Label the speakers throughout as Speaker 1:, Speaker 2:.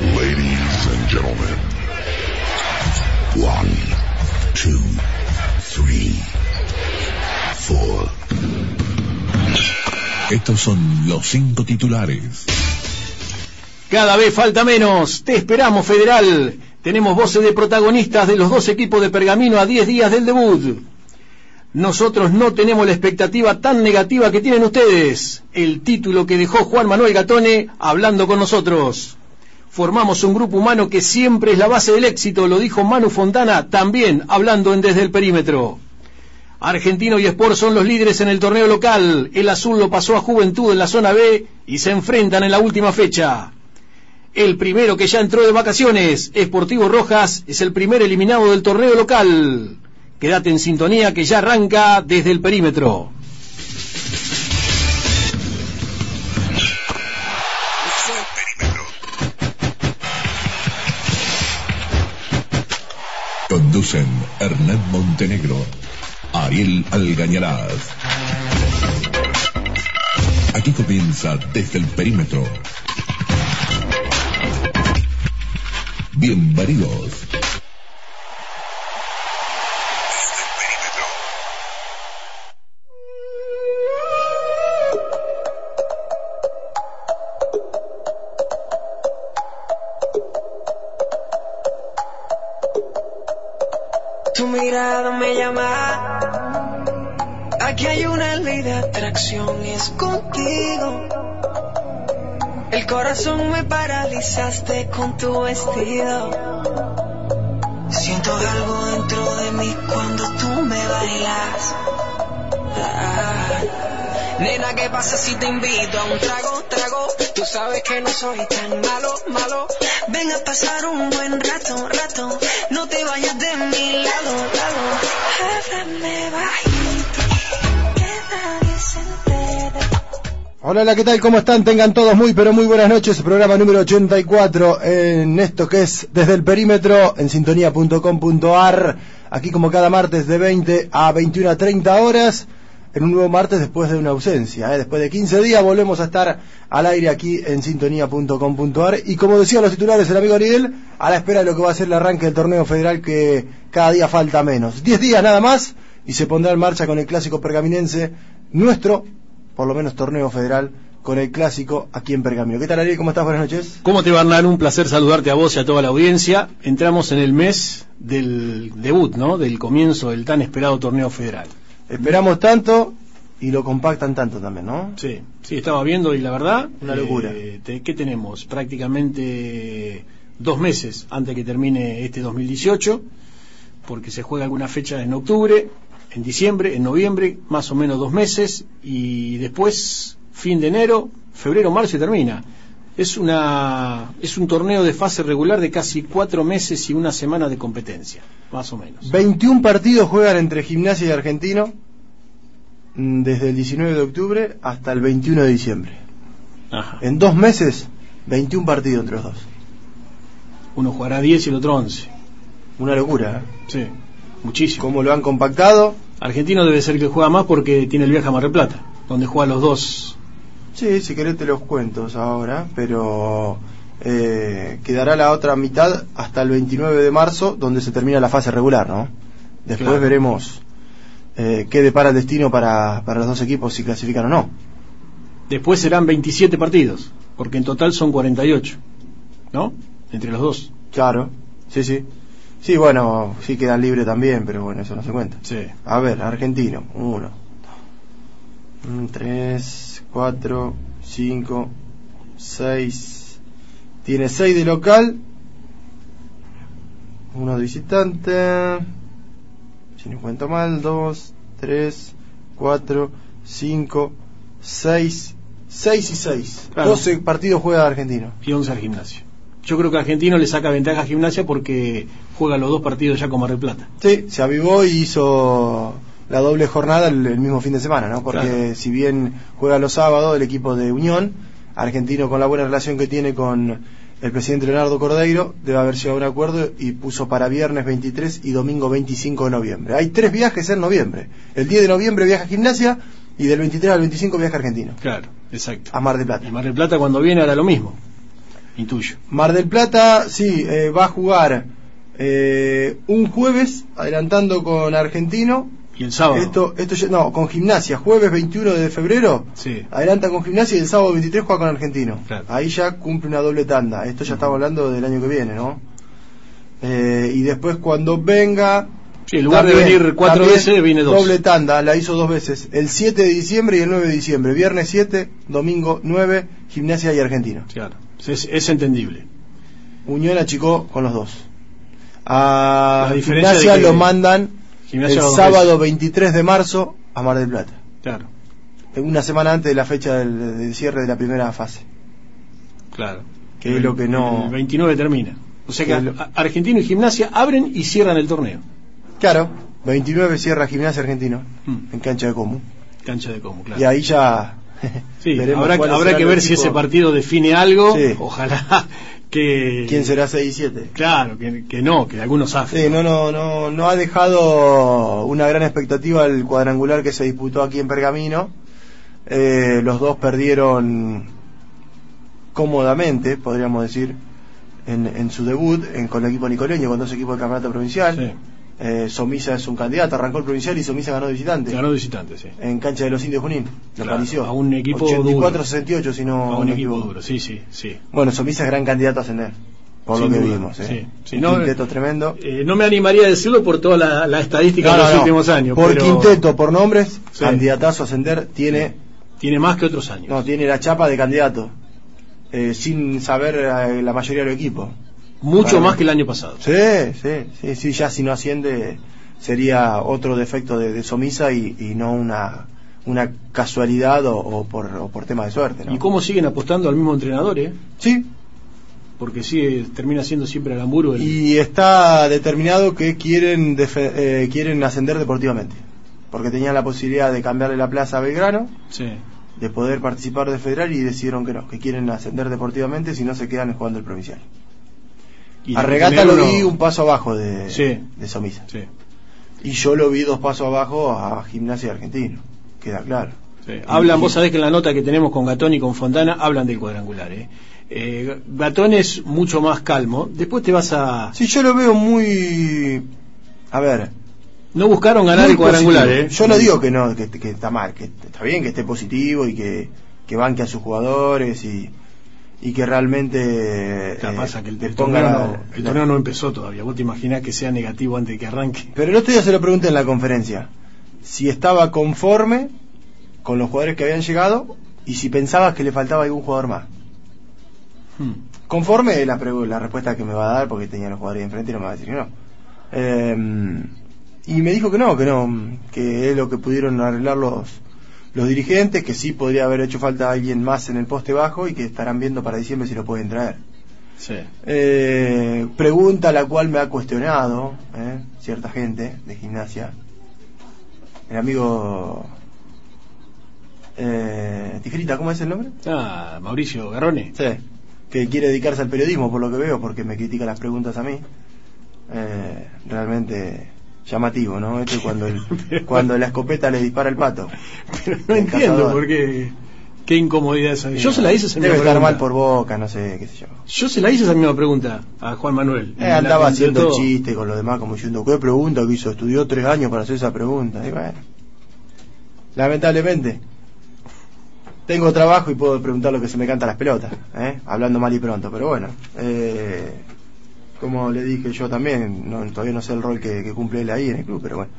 Speaker 1: Ladies and gentlemen. One, two, three, four. Estos son los cinco titulares.
Speaker 2: Cada vez falta menos. Te esperamos, Federal. Tenemos voces de protagonistas de los dos equipos de Pergamino a 10 días del debut. Nosotros no tenemos la expectativa tan negativa que tienen ustedes. El título que dejó Juan Manuel Gatone hablando con nosotros. Formamos un grupo humano que siempre es la base del éxito, lo dijo Manu Fontana, también hablando en Desde el Perímetro. Argentino y Sport son los líderes en el torneo local. El azul lo pasó a Juventud en la zona B y se enfrentan en la última fecha. El primero que ya entró de vacaciones, Esportivo Rojas, es el primer eliminado del torneo local. Quédate en sintonía que ya arranca desde el perímetro.
Speaker 1: Conducen Hernán Montenegro, Ariel Algañarás. Aquí comienza desde el perímetro. Bienvenidos.
Speaker 3: Aquí hay una ley de atracción y es contigo. El corazón me paralizaste con tu vestido. Siento algo dentro de mí cuando tú me bailas. Ah. Nena, ¿qué pasa si te invito a un trago, trago? Tú sabes que no soy tan malo, malo. Ven a pasar un buen rato, rato. No te vayas de mi lado, lado. Háblame
Speaker 4: Hola, ¿qué tal? ¿Cómo están? Tengan todos muy, pero muy buenas noches. Programa número 84 en esto que es Desde el Perímetro en sintonía.com.ar. Aquí como cada martes de 20 a 21 a 30 horas. En un nuevo martes después de una ausencia. ¿eh? Después de 15 días volvemos a estar al aire aquí en sintonía.com.ar. Y como decía los titulares el amigo Ariel, a la espera de lo que va a ser el arranque del torneo federal que cada día falta menos. 10 días nada más y se pondrá en marcha con el clásico pergaminense nuestro por lo menos torneo federal con el clásico aquí en Pergamino. ¿Qué tal Ariel? ¿Cómo estás? Buenas noches.
Speaker 2: ¿Cómo te va, Hernán? Un placer saludarte a vos y a toda la audiencia. Entramos en el mes del debut, ¿no? Del comienzo del tan esperado torneo federal.
Speaker 4: Esperamos tanto y lo compactan tanto también, ¿no?
Speaker 2: Sí, sí, estaba viendo y la verdad...
Speaker 4: Una locura.
Speaker 2: eh, te- ¿Qué tenemos? Prácticamente dos meses antes que termine este 2018, porque se juega alguna fecha en octubre, en diciembre, en noviembre, más o menos dos meses, y después fin de enero, febrero, marzo y termina. Es, una, es un torneo de fase regular de casi cuatro meses y una semana de competencia, más o menos.
Speaker 4: 21 partidos juegan entre Gimnasia y Argentino mm, desde el 19 de octubre hasta el 21 de diciembre.
Speaker 2: Ajá.
Speaker 4: En dos meses, 21 partidos entre los dos.
Speaker 2: Uno jugará 10 y el otro 11.
Speaker 4: Una locura, ¿eh?
Speaker 2: Sí, muchísimo.
Speaker 4: Cómo lo han compactado.
Speaker 2: Argentino debe ser que juega más porque tiene el viaje a Mar del Plata, donde juegan los dos.
Speaker 4: Sí, si querés te los cuentos ahora, pero eh, quedará la otra mitad hasta el 29 de marzo, donde se termina la fase regular, ¿no? Después
Speaker 2: Claro.
Speaker 4: veremos eh, qué depara el destino para, para los dos equipos, si clasifican o no.
Speaker 2: Después serán 27 partidos, porque en total son 48, ¿no? Entre los dos.
Speaker 4: Claro, sí, sí. Sí, bueno, sí quedan libres también, pero bueno, eso no se cuenta.
Speaker 2: Sí.
Speaker 4: A ver, argentino, uno, tres, cuatro, cinco, seis. Tiene seis de local, uno de visitante. Si no cuento mal, dos, tres, cuatro, cinco, seis, 6 y 6.
Speaker 2: Claro.
Speaker 4: 12 partidos juega Argentino.
Speaker 2: y 11 al gimnasio. Yo creo que Argentino le saca ventaja a Gimnasia porque juega los dos partidos ya con Mar del Plata.
Speaker 4: Sí, se avivó y hizo la doble jornada el, el mismo fin de semana, ¿no? Porque
Speaker 2: Claro.
Speaker 4: si bien juega los sábados el equipo de Unión, Argentino con la buena relación que tiene con el presidente Leonardo Cordeiro, debe haber llegado a un acuerdo y puso para viernes 23 y domingo 25 de noviembre. Hay tres viajes en noviembre. El 10 de noviembre viaja a Gimnasia y del 23 al 25 viaja a Argentino,
Speaker 2: Claro, exacto.
Speaker 4: a Mar del
Speaker 2: Y
Speaker 4: Plata.
Speaker 2: Mar del Plata cuando viene hará lo mismo. Intuyo.
Speaker 4: Mar del Plata, sí, eh, va a jugar eh, un jueves, adelantando con Argentino,
Speaker 2: Y el sábado.
Speaker 4: Esto, esto ya- no, con gimnasia, jueves 21 de febrero,
Speaker 2: Sí.
Speaker 4: adelanta con gimnasia y el sábado 23 juega con argentino.
Speaker 2: Claro.
Speaker 4: Ahí ya cumple una doble tanda. Esto ya estamos hablando del año que viene, ¿no? Eh, y después cuando venga...
Speaker 2: Sí, en lugar de venir cuatro veces, viene dos.
Speaker 4: Doble tanda, la hizo dos veces. El 7 de diciembre y el 9 de diciembre. Viernes 7, domingo 9, gimnasia y argentino.
Speaker 2: Claro. Es, es entendible.
Speaker 4: Unión achicó con los dos. A
Speaker 2: La diferencia
Speaker 4: gimnasia
Speaker 2: de que
Speaker 4: lo mandan
Speaker 2: Gimnasia
Speaker 4: el sábado
Speaker 2: veces.
Speaker 4: 23 de marzo a Mar del Plata.
Speaker 2: Claro,
Speaker 4: una semana antes de la fecha del, del cierre de la primera fase.
Speaker 2: claro.
Speaker 4: Que es lo que no-
Speaker 2: El 29 termina. O sea que
Speaker 4: Que lo-
Speaker 2: a- Argentino y Gimnasia abren y cierran el torneo.
Speaker 4: Claro, 29 cierra Gimnasia Argentino
Speaker 2: Mm.
Speaker 4: en cancha de Comu.
Speaker 2: Cancha de como, claro.
Speaker 4: Y ahí ya
Speaker 2: Sí, habrá, habrá que ver si ese partido define algo.
Speaker 4: Sí.
Speaker 2: Ojalá que.
Speaker 4: quién será 6 y 7.
Speaker 2: Claro, que, que no, que algunos hacen.
Speaker 4: Sí, no, no, no, no ha dejado una gran expectativa el cuadrangular que se disputó aquí en Pergamino. Eh, los dos perdieron cómodamente, podríamos decir, en, en su debut en, con el equipo nicoleño, con dos equipos del campeonato provincial.
Speaker 2: Sí,
Speaker 4: Eh, Somisa es un candidato, arrancó el provincial y Somisa ganó de visitante.
Speaker 2: ganó visitante, sí.
Speaker 4: En cancha de los indios Junín,
Speaker 2: Claro,
Speaker 4: palició.
Speaker 2: a un equipo
Speaker 4: 84-68, si no.
Speaker 2: A un equipo duro, sí, sí, sí.
Speaker 4: Bueno, Somisa es gran candidato a ascender, por
Speaker 2: Sin
Speaker 4: lo que
Speaker 2: duda,
Speaker 4: vimos. ¿eh?
Speaker 2: sí, sí,
Speaker 4: un
Speaker 2: no,
Speaker 4: quinteto tremendo.
Speaker 2: Eh, no me animaría a decirlo por toda la, la estadística
Speaker 4: No,
Speaker 2: de los
Speaker 4: no.
Speaker 2: últimos años.
Speaker 4: Por
Speaker 2: pero
Speaker 4: quinteto, por nombres,
Speaker 2: Sí.
Speaker 4: candidatazo a ascender, tiene,
Speaker 2: Tiene más que otros años.
Speaker 4: no, tiene la chapa de candidato, eh, sin saber eh, la mayoría del equipo.
Speaker 2: Mucho más que el año pasado.
Speaker 4: Sí, sí, sí, sí, ya si no asciende sería otro defecto de, de Somisa y, y no una, una casualidad o, o por, o por tema de suerte. ¿no?
Speaker 2: ¿Y cómo siguen apostando al mismo entrenador, eh?
Speaker 4: Sí,
Speaker 2: Porque sigue, termina siendo siempre el Amburo el...
Speaker 4: y está determinado que quieren eh, quieren ascender deportivamente porque tenían la posibilidad de cambiarle la plaza a Belgrano
Speaker 2: Sí.
Speaker 4: de poder participar de federal y decidieron que no que quieren ascender deportivamente si no se quedan jugando el provincial
Speaker 2: Y
Speaker 4: a Regata lo
Speaker 2: uno-
Speaker 4: vi un paso abajo de,
Speaker 2: Sí.
Speaker 4: de Somisa
Speaker 2: Sí,
Speaker 4: y yo lo vi dos pasos abajo a Gimnasia Argentino queda claro
Speaker 2: sí. Hablan, vos sabés que en la nota que tenemos con Gatón y con Fontana hablan del cuadrangular, eh. Eh, Gatón es mucho más calmo. Después te vas a...
Speaker 4: sí yo lo veo muy a ver
Speaker 2: No buscaron ganar
Speaker 4: Muy
Speaker 2: el cuadrangular,
Speaker 4: positivo.
Speaker 2: eh.
Speaker 4: Yo no digo que no, que, que está mal, que está bien que esté positivo y que, que banque a sus jugadores y, y que realmente eh,
Speaker 2: pasa que el, torneo,
Speaker 4: la-
Speaker 2: el
Speaker 4: la-
Speaker 2: no empezó todavía. Vos te imaginás que sea negativo antes de que arranque.
Speaker 4: Pero el otro día se lo pregunté en la conferencia, si estaba conforme con los jugadores que habían llegado y si pensaba que le faltaba algún jugador más.
Speaker 2: Hmm.
Speaker 4: Conforme es la, la respuesta que me va a dar porque tenía los jugadores enfrente y no me va a decir que no. Eh, y me dijo que no, que no, que es lo que pudieron arreglar los, los dirigentes, que sí podría haber hecho falta alguien más en el poste bajo y que estarán viendo para diciembre si lo pueden traer.
Speaker 2: Sí.
Speaker 4: Eh, pregunta la cual me ha cuestionado eh, cierta gente de gimnasia. El amigo eh, Tijerita, ¿cómo es el nombre?
Speaker 2: Ah, Mauricio Garrone.
Speaker 4: Sí, que quiere dedicarse al periodismo por lo que veo, porque me critica las preguntas a mí. Eh, realmente llamativo, ¿no? Esto es cuando, el- cuando la escopeta le dispara el pato.
Speaker 2: Pero no
Speaker 4: El
Speaker 2: entiendo por qué. Qué incomodidad esa. Yo se la hice esa
Speaker 4: Debe
Speaker 2: misma
Speaker 4: estar
Speaker 2: pregunta.
Speaker 4: mal por boca, no sé, qué sé yo.
Speaker 2: Yo se la hice esa misma pregunta a Juan Manuel.
Speaker 4: Eh, andaba haciendo
Speaker 2: contestó.
Speaker 4: chiste con los demás, como diciendo, ¿qué pregunta que hizo? Estudió tres años para hacer esa pregunta. Y bueno, lamentablemente, tengo trabajo y puedo preguntar lo que se me canta a las pelotas, ¿eh? hablando mal y pronto. Pero bueno, eh, como le dije yo también, no, todavía no sé el rol que, que cumple él ahí en el club, pero bueno,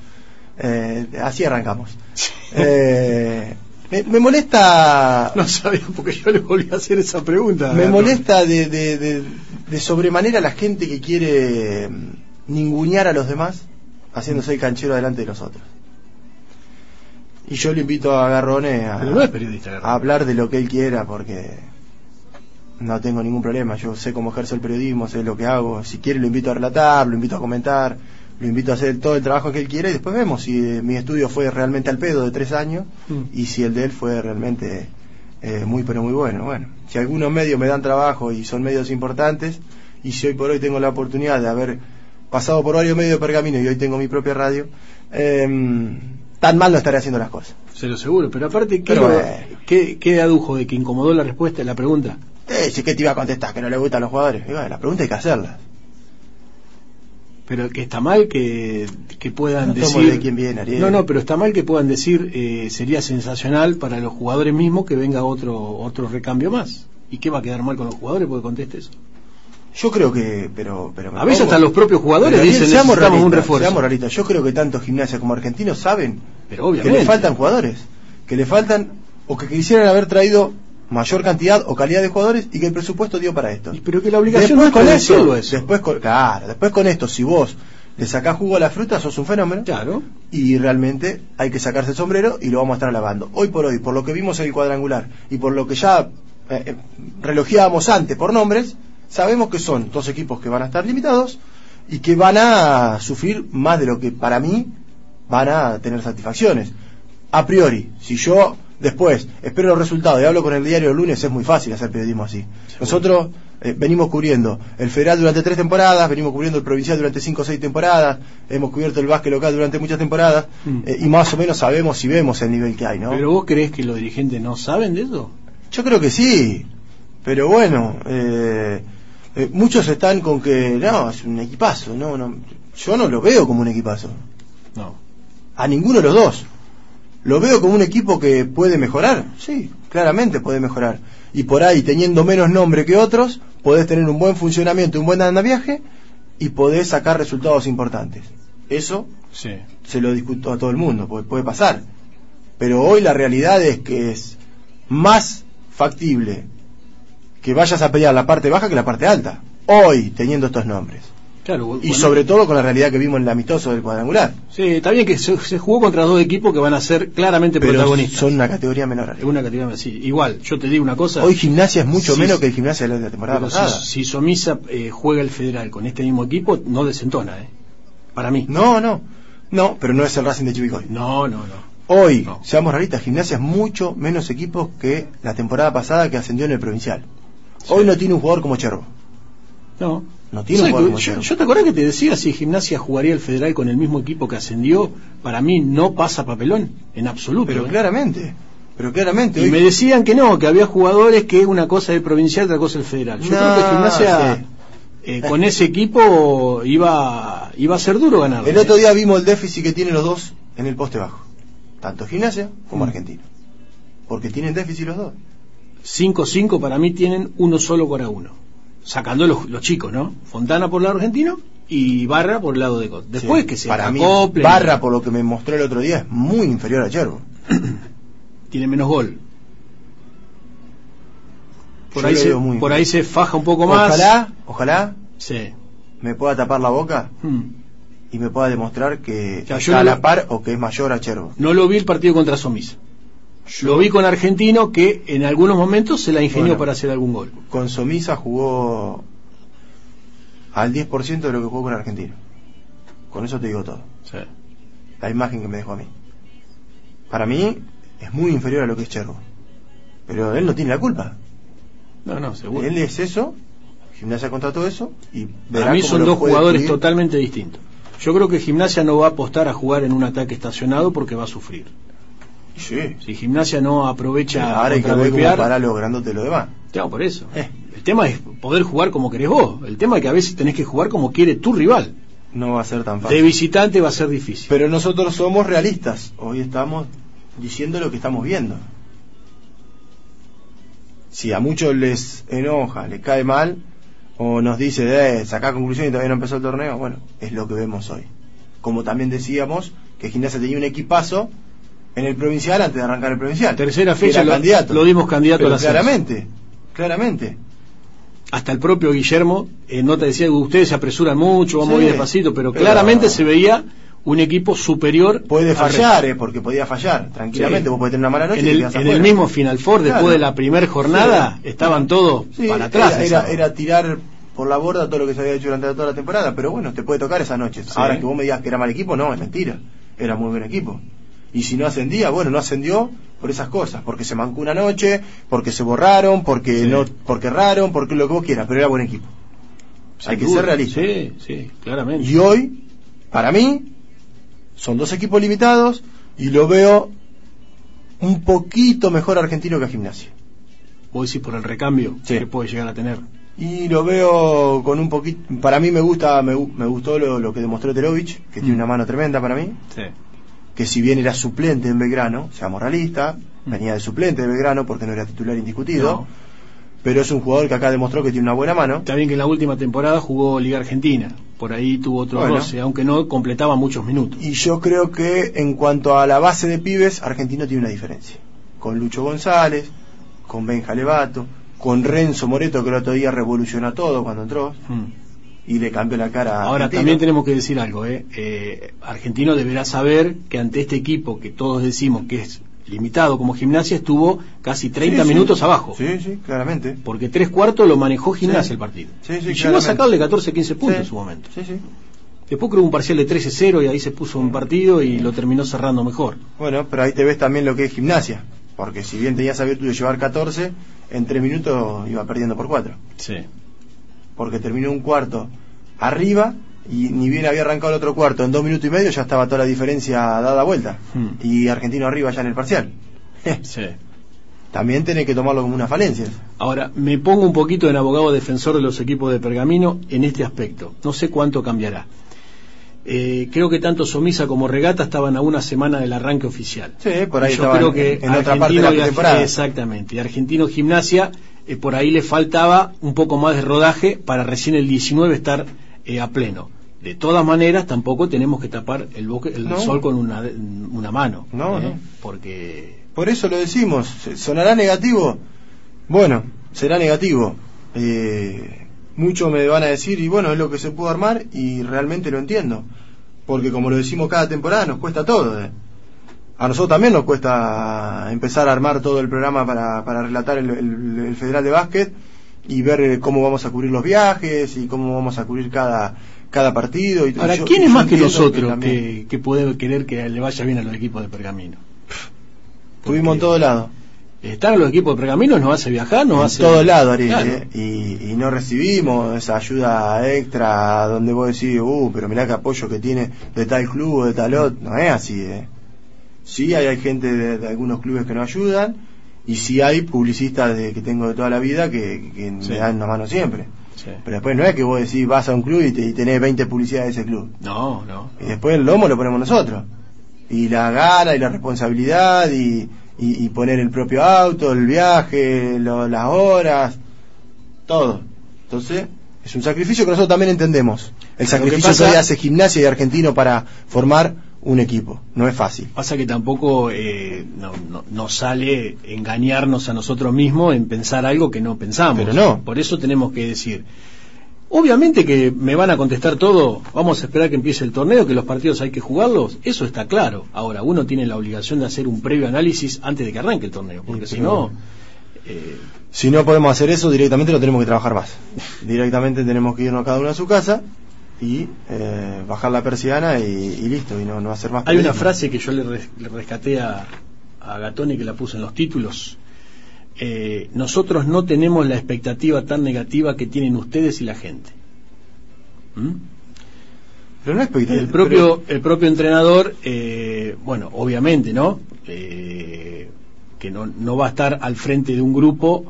Speaker 4: eh, así arrancamos. Eh, me, me molesta
Speaker 2: No sabía porque yo le volví a hacer esa pregunta.
Speaker 4: me molesta de, de, de, de sobremanera la gente que quiere mm, ningunear a los demás haciéndose el canchero delante de los otros. Y yo le invito a Garrone a,
Speaker 2: Pero no es periodista,
Speaker 4: a
Speaker 2: Garrone.
Speaker 4: hablar de lo que él quiera porque no tengo ningún problema. Yo sé cómo ejerzo el periodismo, sé lo que hago. Si quiere lo invito a relatar, lo invito a comentar, lo invito a hacer todo el trabajo que él quiera y después vemos si eh, mi estudio fue realmente al pedo de tres años
Speaker 2: Mm.
Speaker 4: y si el de él fue realmente eh, muy pero muy bueno. Bueno, si algunos medios me dan trabajo y son medios importantes y si hoy por hoy tengo la oportunidad de haber pasado por varios medios de pergamino y hoy tengo mi propia radio, eh, tan mal no estaré haciendo las cosas.
Speaker 2: Se lo seguro, pero aparte, ¿qué,
Speaker 4: Pero
Speaker 2: lo-
Speaker 4: bueno.
Speaker 2: qué- qué adujo de que incomodó la respuesta, la pregunta?
Speaker 4: Eh, que te iba a contestar, que no le gustan los jugadores. La pregunta hay que hacerla.
Speaker 2: Pero que está mal que, que puedan
Speaker 4: No
Speaker 2: decir...
Speaker 4: de quién viene, Ariel.
Speaker 2: No, no, pero está mal que puedan decir, eh, sería sensacional para los jugadores mismos que venga otro otro recambio más. ¿Y qué va a quedar mal con los jugadores porque conteste eso?
Speaker 4: Yo creo que, pero, pero
Speaker 2: A veces hasta los propios jugadores
Speaker 4: Pero,
Speaker 2: dicen
Speaker 4: seamos
Speaker 2: un refuerzo.
Speaker 4: seamos realistas. Yo creo que tanto gimnasia como argentinos saben
Speaker 2: Pero
Speaker 4: que le faltan jugadores, que le faltan o que quisieran haber traído mayor cantidad o calidad de jugadores y que el presupuesto dio para esto.
Speaker 2: Pero que la obligación
Speaker 4: Después
Speaker 2: no es
Speaker 4: con
Speaker 2: decirlo eso.
Speaker 4: después con, claro, después con esto, si vos le sacás jugo a la fruta, sos un fenómeno.
Speaker 2: Claro.
Speaker 4: y realmente hay que sacarse el sombrero y lo vamos a estar lavando. Hoy por hoy, por lo que vimos en el cuadrangular y por lo que ya eh, eh, relojeábamos antes por nombres, sabemos que son dos equipos que van a estar limitados y que van a sufrir más de lo que para mí van a tener satisfacciones. A priori, si yo después espero los resultados y hablo con el diario el lunes, es muy fácil hacer periodismo así. Nosotros eh, venimos cubriendo el federal durante tres temporadas, venimos cubriendo el provincial durante cinco o seis temporadas, hemos cubierto el básquet local durante muchas temporadas
Speaker 2: Mm.
Speaker 4: eh, y más o menos sabemos y vemos el nivel que hay, ¿no?
Speaker 2: Pero vos creés que los dirigentes no saben de eso?
Speaker 4: Yo creo que sí, pero bueno, eh, eh, muchos están con que no, es un equipazo, no, no, yo no lo veo como un equipazo,
Speaker 2: No.
Speaker 4: a ninguno de los dos. ¿Lo veo como un equipo que puede mejorar? Sí, claramente puede mejorar. Y por ahí, teniendo menos nombre que otros, podés tener un buen funcionamiento, un buen andamiaje y podés sacar resultados importantes. Eso
Speaker 2: Sí.
Speaker 4: se lo discuto a todo el mundo, porque puede pasar. Pero hoy la realidad es que es más factible que vayas a pelear la parte baja que la parte alta. Hoy, teniendo estos nombres.
Speaker 2: Claro,
Speaker 4: Y sobre todo con la realidad que vimos en el amistoso del cuadrangular.
Speaker 2: Sí, está bien que se, se jugó contra dos equipos que van a ser claramente
Speaker 4: Pero
Speaker 2: protagonistas.
Speaker 4: son una categoría menor.
Speaker 2: Es una categoría sí. Igual, yo te digo una cosa.
Speaker 4: Hoy gimnasia es mucho
Speaker 2: Sí,
Speaker 4: menos que el gimnasia de la temporada pasada.
Speaker 2: si, si Somisa eh, juega el federal con este mismo equipo, no desentona, ¿eh? Para mí.
Speaker 4: No, no. No, pero no es el Racing de Chivicoy.
Speaker 2: No, no, no.
Speaker 4: Hoy,
Speaker 2: No.
Speaker 4: seamos realistas, gimnasia es mucho menos equipos que la temporada pasada que ascendió en el provincial. Hoy no tiene un jugador como Chervo.
Speaker 2: No.
Speaker 4: No tiene un
Speaker 2: ¿Sabes
Speaker 4: jugador
Speaker 2: yo, te acuerdas que te decía si Gimnasia jugaría el federal con el mismo equipo que ascendió, para mí no pasa papelón, en absoluto.
Speaker 4: Pero
Speaker 2: ¿eh?
Speaker 4: claramente, pero claramente.
Speaker 2: Y
Speaker 4: hoy-
Speaker 2: me decían que no, que había jugadores que una cosa es el provincial, otra cosa es el federal. Yo
Speaker 4: No,
Speaker 2: creo que Gimnasia
Speaker 4: sí.
Speaker 2: eh, con ese equipo iba iba a ser duro ganar.
Speaker 4: el otro día vimos el déficit que tienen los dos en el poste bajo. Tanto gimnasia como
Speaker 2: Mm.
Speaker 4: argentino. Porque tienen déficit los dos.
Speaker 2: 5-5 para mí tienen uno solo para uno. Sacando los, los chicos, ¿no? Fontana por el lado argentino y Barra por el lado de Cot. Después
Speaker 4: Sí,
Speaker 2: que se
Speaker 4: Para mí, Barra, por lo que me mostró el otro día, es muy inferior a Chervo.
Speaker 2: tiene menos gol. Por,
Speaker 4: Yo
Speaker 2: ahí se,
Speaker 4: muy
Speaker 2: por ahí se faja un poco más.
Speaker 4: Ojalá, ojalá
Speaker 2: Sí.
Speaker 4: me pueda tapar la boca
Speaker 2: Hmm.
Speaker 4: y me pueda demostrar que está a la par o que es mayor a Chervo.
Speaker 2: No lo vi el partido contra Somisa. Lo vi con Argentino que en algunos momentos se la ingenió
Speaker 4: Bueno.
Speaker 2: para hacer algún gol.
Speaker 4: Con Somisa jugó al 10% de lo que jugó con Argentino. Con eso te digo todo. La imagen que me dejó a mí. Para mí es muy inferior a lo que es Chervo. Pero él no tiene la culpa.
Speaker 2: No, no, seguro.
Speaker 4: Él es eso, gimnasia contrató eso y verá
Speaker 2: Para mí son dos jugadores totalmente distintos. Yo creo que Gimnasia no va a apostar a jugar en un ataque estacionado porque va a sufrir.
Speaker 4: Sí.
Speaker 2: Si Gimnasia no aprovecha
Speaker 4: Ahora hay que ver cómo
Speaker 2: contragolpear,
Speaker 4: para lo demás.
Speaker 2: Claro, por eso.
Speaker 4: Eh.
Speaker 2: El tema es poder jugar como querés vos. El tema es que a veces tenés que jugar como quiere tu rival.
Speaker 4: No va a ser tan
Speaker 2: De
Speaker 4: fácil.
Speaker 2: visitante va a ser difícil.
Speaker 4: Pero nosotros somos realistas. Hoy estamos diciendo lo que estamos viendo. Si a muchos les enoja, les cae mal, o nos dice, eh, sacar conclusiones y todavía no empezó el torneo, bueno, es lo que vemos hoy. Como también decíamos que Gimnasia tenía un equipazo en el provincial antes de arrancar el provincial.
Speaker 2: Tercera
Speaker 4: Que
Speaker 2: fecha lo-
Speaker 4: candidato.
Speaker 2: lo dimos candidato
Speaker 4: Pero
Speaker 2: al ascenso.
Speaker 4: Claramente, claramente.
Speaker 2: Hasta el propio Guillermo, en nota decía, ustedes se apresuran mucho, vamos
Speaker 4: Sí,
Speaker 2: muy despacito, pero,
Speaker 4: pero-
Speaker 2: claramente se veía un equipo superior.
Speaker 4: Puede
Speaker 2: al
Speaker 4: fallar, eh, porque podía fallar, tranquilamente.
Speaker 2: Sí.
Speaker 4: Vos podés tener una mala noche
Speaker 2: en
Speaker 4: y
Speaker 2: el,
Speaker 4: quedás
Speaker 2: en el mismo Final Four, después de la primera jornada,
Speaker 4: Sí.
Speaker 2: estaban todos para atrás.
Speaker 4: Era, era, era tirar por la borda todo lo que se había hecho durante toda la temporada, pero bueno, te puede tocar esas noches. Ahora que vos me digas que era mal equipo, no, es mentira. Era muy buen equipo. Y si no ascendía, bueno, no ascendió por esas cosas, porque se mancó una noche, porque se borraron, porque
Speaker 2: Sí.
Speaker 4: no, porque erraron, porque lo que vos quieras, pero era buen equipo.
Speaker 2: sin
Speaker 4: hay que ser realista.
Speaker 2: Sí, sí, claramente.
Speaker 4: Y hoy, para mí, son dos equipos limitados y lo veo un poquito mejor argentino que a gimnasia.
Speaker 2: Vos decís por el recambio
Speaker 4: Sí.
Speaker 2: que puede llegar a tener.
Speaker 4: Y lo veo con un poquito. Para mí me gusta, me, me gustó lo, lo que demostró Terovich, que tiene
Speaker 2: Mm.
Speaker 4: una mano tremenda para mí.
Speaker 2: Sí.
Speaker 4: Que si bien era suplente en Belgrano, seamos realistas, venía de suplente de Belgrano porque no era titular indiscutido.
Speaker 2: No.
Speaker 4: Pero es un jugador que acá demostró que tiene una buena mano.
Speaker 2: Está bien que en la última temporada jugó Liga Argentina. Por ahí tuvo otro
Speaker 4: Bueno.
Speaker 2: aunque no completaba muchos minutos.
Speaker 4: Y yo creo que en cuanto a la base de pibes, Argentino tiene una diferencia. Con Lucho González, con Benja Levato, con Renzo Moreto, que el otro día revolucionó todo cuando entró
Speaker 2: Mm.
Speaker 4: Y le cambió la cara a
Speaker 2: Ahora
Speaker 4: Argentino.
Speaker 2: también tenemos que decir algo, ¿eh? Eh, Argentino deberá saber que ante este equipo que todos decimos que es limitado como gimnasia estuvo casi 30
Speaker 4: Sí, sí.
Speaker 2: minutos abajo.
Speaker 4: Sí, sí, claramente.
Speaker 2: Porque tres cuartos lo manejó gimnasia
Speaker 4: Sí.
Speaker 2: el partido.
Speaker 4: Sí, sí,
Speaker 2: y llegó a
Speaker 4: claramente.
Speaker 2: sacarle 14, 15 puntos en su momento.
Speaker 4: Sí, sí.
Speaker 2: Después creo un parcial de 13-0 y ahí se puso un partido y lo terminó cerrando mejor.
Speaker 4: Bueno, pero ahí te ves también lo que es gimnasia. Porque si bien tenías esa virtud de llevar 14, en 3 minutos iba perdiendo por 4.
Speaker 2: Sí.
Speaker 4: Porque terminó un cuarto arriba y ni bien había arrancado el otro cuarto, en 2 minutos y medio ya estaba toda la diferencia dada vuelta.
Speaker 2: Hmm.
Speaker 4: Y Argentino arriba ya en el parcial.
Speaker 2: Sí.
Speaker 4: También tenés que tomarlo como una falencia.
Speaker 2: Ahora, me pongo un poquito en abogado defensor de los equipos de Pergamino en este aspecto. No sé cuánto cambiará. Eh, creo que tanto Somisa como Regata estaban a una semana del arranque oficial.
Speaker 4: Sí, por ahí
Speaker 2: Yo
Speaker 4: estaban
Speaker 2: creo que
Speaker 4: en otra parte de la
Speaker 2: y
Speaker 4: temporada.
Speaker 2: Exactamente. Y Argentino Gimnasia, eh, por ahí le faltaba un poco más de rodaje para recién el 19 estar eh, a pleno. De todas maneras, tampoco tenemos que tapar el, boque- el
Speaker 4: No.
Speaker 2: sol con una, una mano.
Speaker 4: No,
Speaker 2: ¿eh?
Speaker 4: no.
Speaker 2: Porque
Speaker 4: Por eso lo decimos. ¿Se- ¿Sonará negativo? Bueno, será negativo. Eh, muchos me van a decir, y bueno, es lo que se pudo armar, y realmente lo entiendo. Porque como lo decimos cada temporada, nos cuesta todo. A nosotros también nos cuesta empezar a armar todo el programa para, para relatar el, el- el Federal de Básquet y ver eh, cómo vamos a cubrir los viajes y cómo vamos a cubrir cada, cada partido. Y
Speaker 2: Ahora,
Speaker 4: yo-
Speaker 2: ¿quién es más que nosotros
Speaker 4: también-
Speaker 2: que, que puede querer que le vaya bien a los equipos de Pergamino?
Speaker 4: Estuvimos en
Speaker 2: Porque
Speaker 4: todos lados.
Speaker 2: Estar en los equipos de Pergamino nos hace viajar, nos
Speaker 4: en
Speaker 2: hace...
Speaker 4: todos lados, Ariel,
Speaker 2: Claro.
Speaker 4: ¿eh? y, y no recibimos esa ayuda extra donde vos decís, uh, pero mirá qué apoyo que tiene de tal club o de tal otro. No es así, ¿eh? Sí, hay, hay gente de, de algunos clubes que nos ayudan, y sí hay publicistas de, que tengo de toda la vida que, que
Speaker 2: Sí.
Speaker 4: me dan una mano siempre.
Speaker 2: Sí.
Speaker 4: Pero después no es que vos decís, vas a un club y, te, y tenés 20 publicidades de ese club.
Speaker 2: No, no.
Speaker 4: Y después el lomo lo ponemos nosotros. Y la gana y la responsabilidad y, y- y poner el propio auto, el viaje, lo- las horas, todo. Entonces, es un sacrificio que nosotros también entendemos. El sacrificio
Speaker 2: que pasa-
Speaker 4: que hoy hace gimnasia y argentino para formar un equipo. No es fácil.
Speaker 2: Pasa que tampoco eh, no, no- nos sale engañarnos a nosotros mismos en pensar algo que no pensamos.
Speaker 4: Pero no.
Speaker 2: Por eso tenemos que decir. Obviamente que me van a contestar todo, vamos a esperar que empiece el torneo, que los partidos hay que jugarlos, eso está claro. Ahora, uno tiene la obligación de hacer un previo análisis antes de que arranque el torneo, porque
Speaker 4: Sí,
Speaker 2: si no, eh,
Speaker 4: Si no podemos hacer eso, directamente lo tenemos que trabajar más. Directamente tenemos que irnos cada uno a su casa y eh, bajar la persiana y, y listo, y no, no hacer más.
Speaker 2: Hay una frase que yo le, res- le rescaté a, a Gatoni que la puse en los títulos. Eh, nosotros no tenemos la expectativa tan negativa que tienen ustedes y la gente. ¿Mm?
Speaker 4: Pero no
Speaker 2: El propio, el propio entrenador, eh, bueno, obviamente, ¿no? Eh, que no, no va a estar al frente de un grupo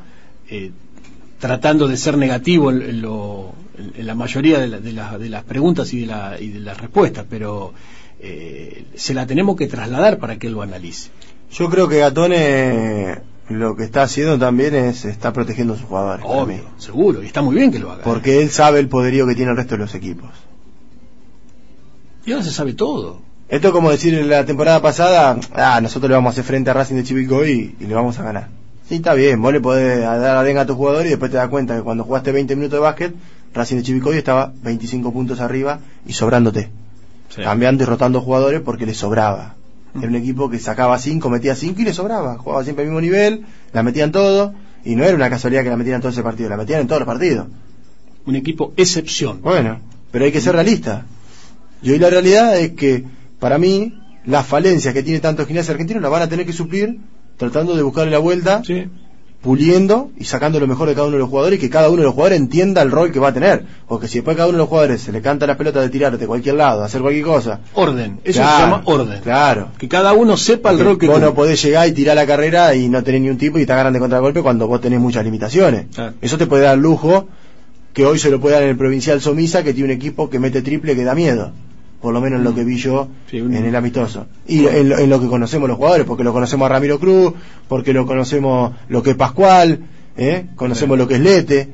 Speaker 2: tratando de ser negativo en, en lo- la mayoría de, la- de la- de las preguntas y de, la- y de las respuestas, pero eh, se la tenemos que trasladar para que él lo analice.
Speaker 4: Yo creo que Gatone lo que está haciendo también es está protegiendo a sus jugadores.
Speaker 2: Obvio, seguro, y está muy bien que lo haga.
Speaker 4: Porque él sabe el poderío que tiene el resto de los equipos.
Speaker 2: Y ahora se sabe todo.
Speaker 4: Esto es como decir en la temporada pasada, ah, nosotros le vamos a hacer frente a Racing de Chivilcoy y, y le vamos a ganar. Sí, está bien, vos le podés dar la denga a tu jugador y después te das cuenta que cuando jugaste 20 minutos de básquet, Racing de Chivilcoy estaba 25 puntos arriba y sobrándote.
Speaker 2: Sí.
Speaker 4: cambiando y rotando jugadores porque le sobraba. Era un equipo que sacaba 5, metía 5 y le sobraba. Jugaba siempre al mismo nivel, la metían todo. Y no era una casualidad que la metían en todo ese partido, la metían en todos los partidos.
Speaker 2: Un equipo excepción.
Speaker 4: Bueno, pero hay que ser realista. Y hoy la realidad es que, para mí, las falencias que tiene tanto Gimnasia Argentino las van a tener que suplir tratando de buscarle la vuelta,
Speaker 2: Sí.
Speaker 4: Puliendo y sacando lo mejor de cada uno de los jugadores y que cada uno de los jugadores entienda el rol que va a tener. Porque si después cada uno de los jugadores se le canta las pelotas de tirar de cualquier lado, hacer cualquier cosa.
Speaker 2: Orden. Eso
Speaker 4: Claro,
Speaker 2: se llama orden.
Speaker 4: Claro.
Speaker 2: Que cada uno sepa el rol que
Speaker 4: vos no podés llegar y tirar la carrera y no tenés ni un tipo y te agarran de contragolpe cuando vos tenés muchas limitaciones.
Speaker 2: Claro.
Speaker 4: Eso te puede dar lujo que hoy se lo puede dar en el Provincial Somisa, que tiene un equipo que mete triple que da miedo. Por lo menos en lo que vi yo
Speaker 2: Sí, un-
Speaker 4: en el amistoso. Y en lo, en lo que conocemos los jugadores, porque lo conocemos a Ramiro Cruz, porque lo conocemos lo que es Pascual, ¿eh? conocemos lo que es Lete.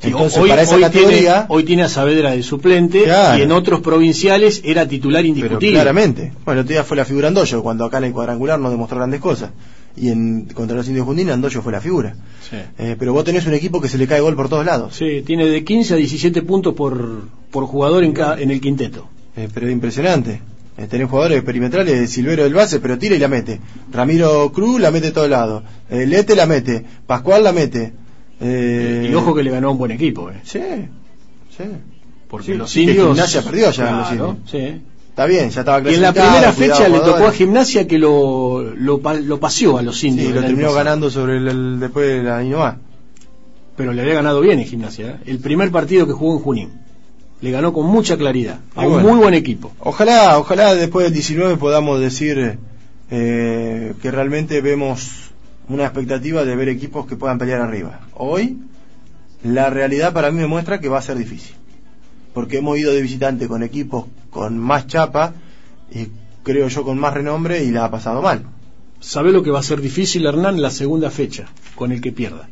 Speaker 4: Entonces,
Speaker 2: hoy,
Speaker 4: para esa
Speaker 2: hoy
Speaker 4: categoría,
Speaker 2: tiene, hoy tiene a Saavedra de suplente
Speaker 4: Claro.
Speaker 2: y en otros provinciales era titular
Speaker 4: pero
Speaker 2: indiscutible.
Speaker 4: claramente. Bueno, el otro día fue la figura Andoyo, cuando acá en el cuadrangular no demostró grandes cosas. Y en, contra los indios Jundinas, Andoyo fue la figura.
Speaker 2: Sí.
Speaker 4: Eh, pero vos tenés un equipo que se le cae gol por todos lados.
Speaker 2: Sí, tiene de 15 a 17 puntos por, por jugador en, cada- en el quinteto.
Speaker 4: Eh, pero es impresionante. Eh, tenés jugadores perimetrales, Silvero del base, pero tira y la mete. Ramiro Cruz la mete a todos lados. Eh, Lete la mete. Pascual la mete. Eh,
Speaker 2: y ojo que le ganó a un buen equipo, eh,
Speaker 4: Sí, sí.
Speaker 2: porque
Speaker 4: Sí,
Speaker 2: los indios...
Speaker 4: Gimnasia perdió ya en los
Speaker 2: Claro,
Speaker 4: indios.
Speaker 2: sí.
Speaker 4: Está bien, ya estaba
Speaker 2: Y en la primera fecha le tocó a. Gimnasia que lo, lo, lo paseó a los indios.
Speaker 4: Sí, lo terminó ganando sobre el, el- después de la Inova.
Speaker 2: Pero le había ganado bien en Gimnasia. ¿eh? El primer partido que jugó en Junín. Le ganó con mucha claridad. A un
Speaker 4: bueno.
Speaker 2: muy buen equipo.
Speaker 4: Ojalá, ojalá después del 19 podamos decir eh, que realmente vemos una expectativa de ver equipos que puedan pelear arriba. Hoy, la realidad para mí me muestra que va a ser difícil. Porque hemos ido de visitante con equipos con más chapa y creo yo con más renombre y la ha pasado mal.
Speaker 2: ¿Sabe lo que va a ser difícil, Hernán? La segunda fecha, con el que pierda.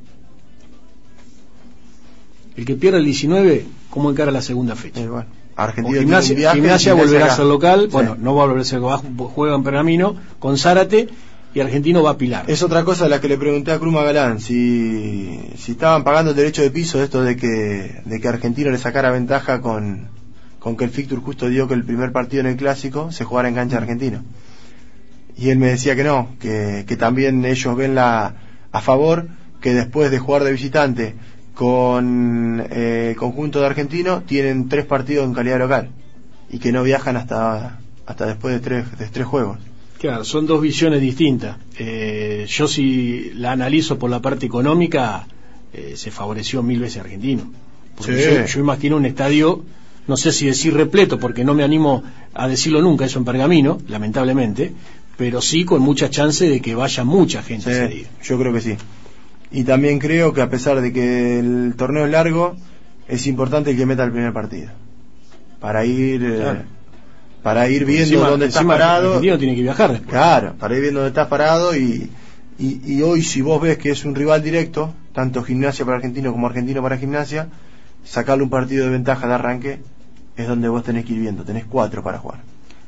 Speaker 2: El que pierda el 19, ¿cómo encara la segunda fecha?
Speaker 4: Eh, bueno, Argentina
Speaker 2: gimnasia,
Speaker 4: viaje,
Speaker 2: Gimnasia
Speaker 4: Gimnasia
Speaker 2: volverá a ser local,
Speaker 4: Sí.
Speaker 2: bueno, no va a volver a ser local, juega en Pergamino, con Zárate y Argentino va a Pilar.
Speaker 4: Es otra cosa de la que le pregunté a Cruz Magalán, si, si estaban pagando el derecho de piso esto de que, de que Argentino le sacara ventaja con, con que el Fictur justo dio que el primer partido en el clásico se jugara en cancha argentino. Y él me decía que no, que, que también ellos ven la, a favor que después de jugar de visitante con eh, el conjunto de argentino tienen tres partidos en calidad local y que no viajan hasta, hasta después de tres, de tres juegos.
Speaker 2: Claro, son dos visiones distintas. Eh, yo si la analizo por la parte económica, eh, se favoreció mil veces Argentino. Porque
Speaker 4: Sí.
Speaker 2: yo, yo imagino un estadio, no sé si decir repleto, porque no me animo a decirlo nunca, eso en Pergamino, lamentablemente, pero sí con mucha chance de que vaya mucha gente ese
Speaker 4: Sí,
Speaker 2: día.
Speaker 4: yo creo que sí. Y también creo que a pesar de que el torneo es largo, es importante el que meta el primer partido. Para ir eh, para ir viendo
Speaker 2: Encima-
Speaker 4: dónde estás parado.
Speaker 2: Argentino tiene que viajar después.
Speaker 4: Claro, para ir viendo dónde estás parado y, y, y hoy si vos ves que es un rival directo, tanto gimnasia para argentino como argentino para gimnasia, sacarle un partido de ventaja de arranque es donde vos tenés que ir viendo, tenés cuatro para jugar.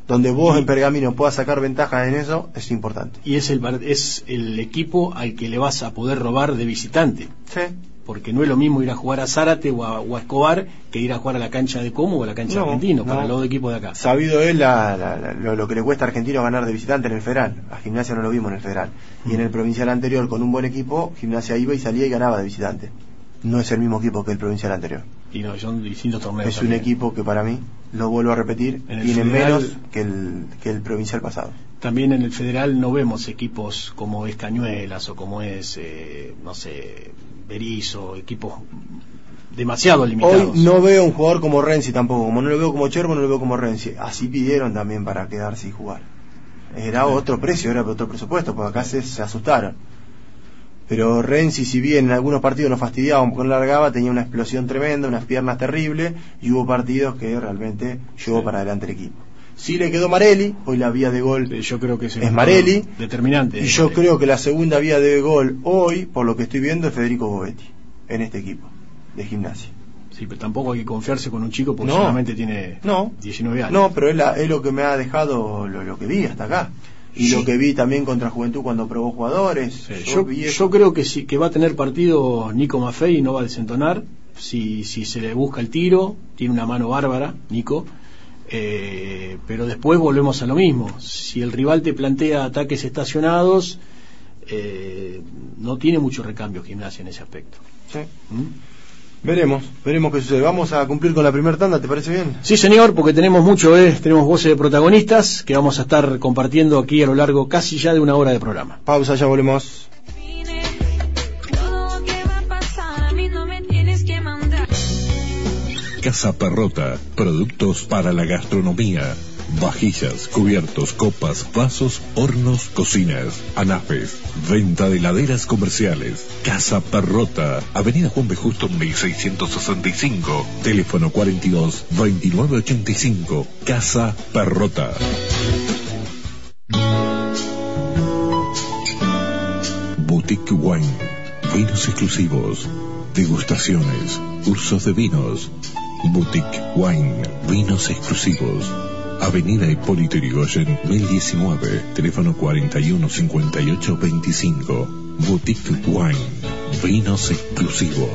Speaker 4: Donde vos en Pergamino puedas sacar ventaja en eso es importante.
Speaker 2: Y es el, es el equipo al que le vas a poder robar de visitante.
Speaker 4: Sí.
Speaker 2: porque no es lo mismo ir a jugar a Zárate o a, o a Escobar que ir a jugar a la cancha de Como o a la cancha
Speaker 4: No,
Speaker 2: de Argentino,
Speaker 4: no.
Speaker 2: para los dos equipos de acá.
Speaker 4: Sabido es la- la- la- lo, lo que le cuesta a Argentino ganar de visitante en el Federal. A Gimnasia no lo vimos en el Federal. Y
Speaker 2: Mm.
Speaker 4: en el provincial anterior, con un buen equipo, Gimnasia iba y salía y ganaba de visitante. No es el mismo equipo que el provincial anterior.
Speaker 2: Y no, son distintos torneos.
Speaker 4: es un equipo que para mí, lo vuelvo a repetir, tiene
Speaker 2: Federal-
Speaker 4: menos que el, que el provincial pasado.
Speaker 2: También en el federal no vemos equipos como es Cañuelas o como es, eh, no sé, Berizo, equipos demasiado limitados.
Speaker 4: Hoy no veo un jugador como Renzi tampoco. Como no lo veo como Cherbo, no lo veo como Renzi. Así pidieron también para quedarse y jugar. Era otro precio, era otro presupuesto, porque acá se, se asustaron. Pero Renzi, si bien en algunos partidos nos fastidiaba un poco largaba, tenía una explosión tremenda, unas piernas terribles, y hubo partidos que realmente llevó
Speaker 2: Sí.
Speaker 4: para adelante el equipo. Sí le quedó Marelli, hoy la vía de gol
Speaker 2: Eh, Yo creo que
Speaker 4: es Marelli,
Speaker 2: determinante.
Speaker 4: y yo creo que la segunda vía de gol hoy, por lo que estoy viendo, es Federico Bovetti, en este equipo de gimnasia.
Speaker 2: Sí, pero tampoco hay que confiarse con un chico porque
Speaker 4: No.
Speaker 2: solamente tiene
Speaker 4: No.
Speaker 2: 19 años.
Speaker 4: No, pero es, la- es lo que me ha dejado lo, lo que vi hasta acá. Y
Speaker 2: Sí.
Speaker 4: lo que vi también contra Juventud cuando probó jugadores.
Speaker 2: Sí,
Speaker 4: yo,
Speaker 2: yo creo que sí, que va a tener partido Nico Maffei y no va a desentonar. Si, si se le busca el tiro, tiene una mano bárbara, Nico. Eh, pero después volvemos a lo mismo. Si el rival te plantea ataques estacionados, eh, no tiene mucho recambio gimnasia en ese aspecto.
Speaker 4: Sí.
Speaker 2: ¿Mm?
Speaker 4: Veremos, veremos qué sucede. Vamos a cumplir con la primera tanda, ¿te parece bien?
Speaker 2: Sí, señor, porque tenemos mucho, eh, tenemos voces de protagonistas que vamos a estar compartiendo aquí a lo largo casi ya de una hora de programa.
Speaker 4: Pausa, ya volvemos.
Speaker 1: Casa Perrota, productos para la gastronomía. Vajillas, cubiertos, copas, vasos, hornos, cocinas, anafes, venta de laderas comerciales. Casa Perrota, Avenida Juan B. Justo 1665, teléfono 42 2985. Casa Perrota. Boutique Wine, vinos exclusivos, degustaciones, cursos de vinos. Boutique Wine, vinos exclusivos. Avenida Hipólito Yrigoyen, 1019, teléfono 41 58 25. Boutique Wine, vinos exclusivos.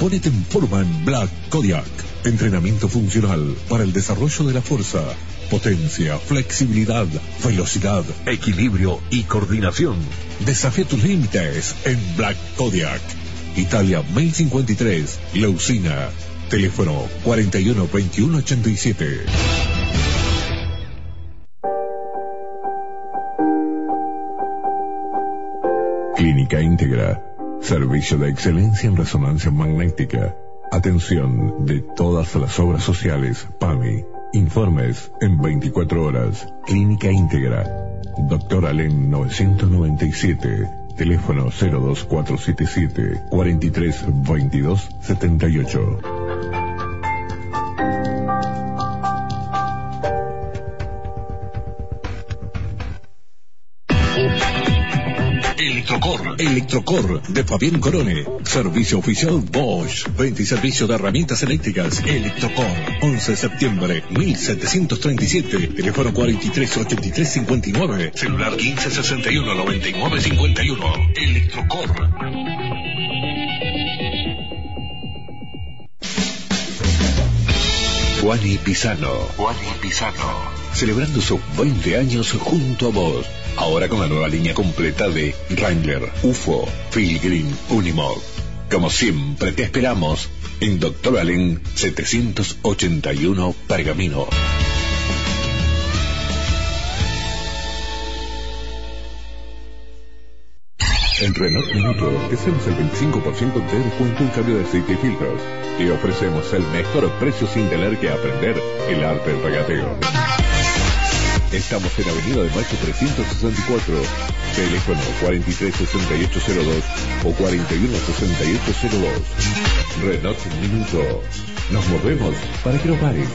Speaker 1: Ponete en forma en Black Kodiak. Entrenamiento funcional para el desarrollo de la fuerza, potencia, flexibilidad, velocidad, equilibrio y coordinación. Desafía tus límites en Black Kodiak. Italia 1053, La Usina. Teléfono 41 21 87. Clínica Íntegra. Servicio de excelencia en resonancia magnética. Atención de todas las obras sociales. PAMI. Informes en 24 horas. Clínica Íntegra. Doctor Alén 997. Teléfono 02477 43 22 78. Electrocor, Electrocor de Fabián Corone. Servicio oficial Bosch. Venta y servicio de herramientas eléctricas. Electrocor. 11 de septiembre 1737. Teléfono 43 83 59. Celular 15 61 99 51. Electrocor. Juani Pisano. Juani Pisano. Celebrando sus 20 años junto a vos. Ahora con la nueva línea completa de Wrangler, UFO, Pilgrim, Unimog. Como siempre te esperamos en Doctor Allen 781 Pergamino. En Renault Minuto te hacemos el 25% de descuento en cambio de aceite y filtros. Te ofrecemos el mejor precio sin tener que aprender el arte del regateo. Estamos en Avenida de Mayo 364, teléfono 436802 o 416802. Renault Minuto. Nos movemos para que no paren.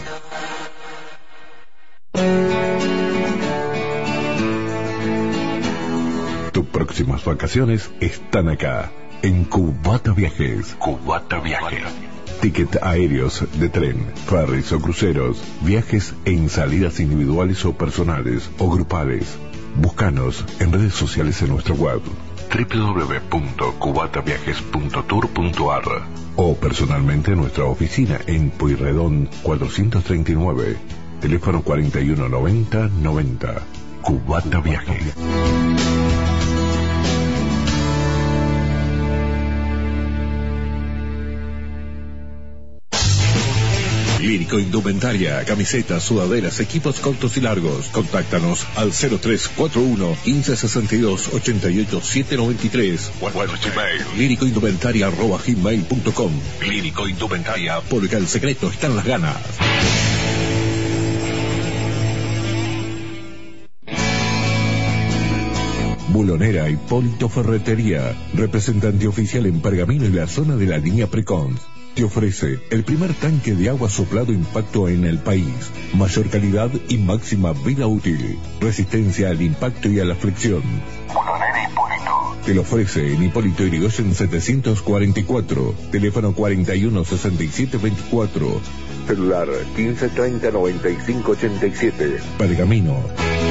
Speaker 1: Tus próximas vacaciones están acá, en Cubata Viajes. Cubata Viajes. Ticket aéreos de tren, ferries o cruceros, viajes en salidas individuales o personales o grupales. Búscanos en redes sociales en nuestra web www.cubataviajes.tour.ar o personalmente en nuestra oficina en Pueyrredón 439, teléfono 4190 90. Cubata Viajes. Lírico Indumentaria, camisetas, sudaderas, equipos cortos y largos. Contáctanos al 0341 1562 88 793 o al Gmail líricoindumentaria arroba gmail.com Lírico Indumentaria, porque el secreto está en las ganas. Bulonera Hipólito Ferretería, representante oficial en Pergamino y la zona de la línea Precon. Te ofrece el primer tanque de agua soplado impacto en el país, mayor calidad y máxima vida útil, resistencia al impacto y a la fricción. Te lo ofrece en Hipólito Yrigoyen 744, teléfono 41 67 24, celular 1530 95 87, Pergamino.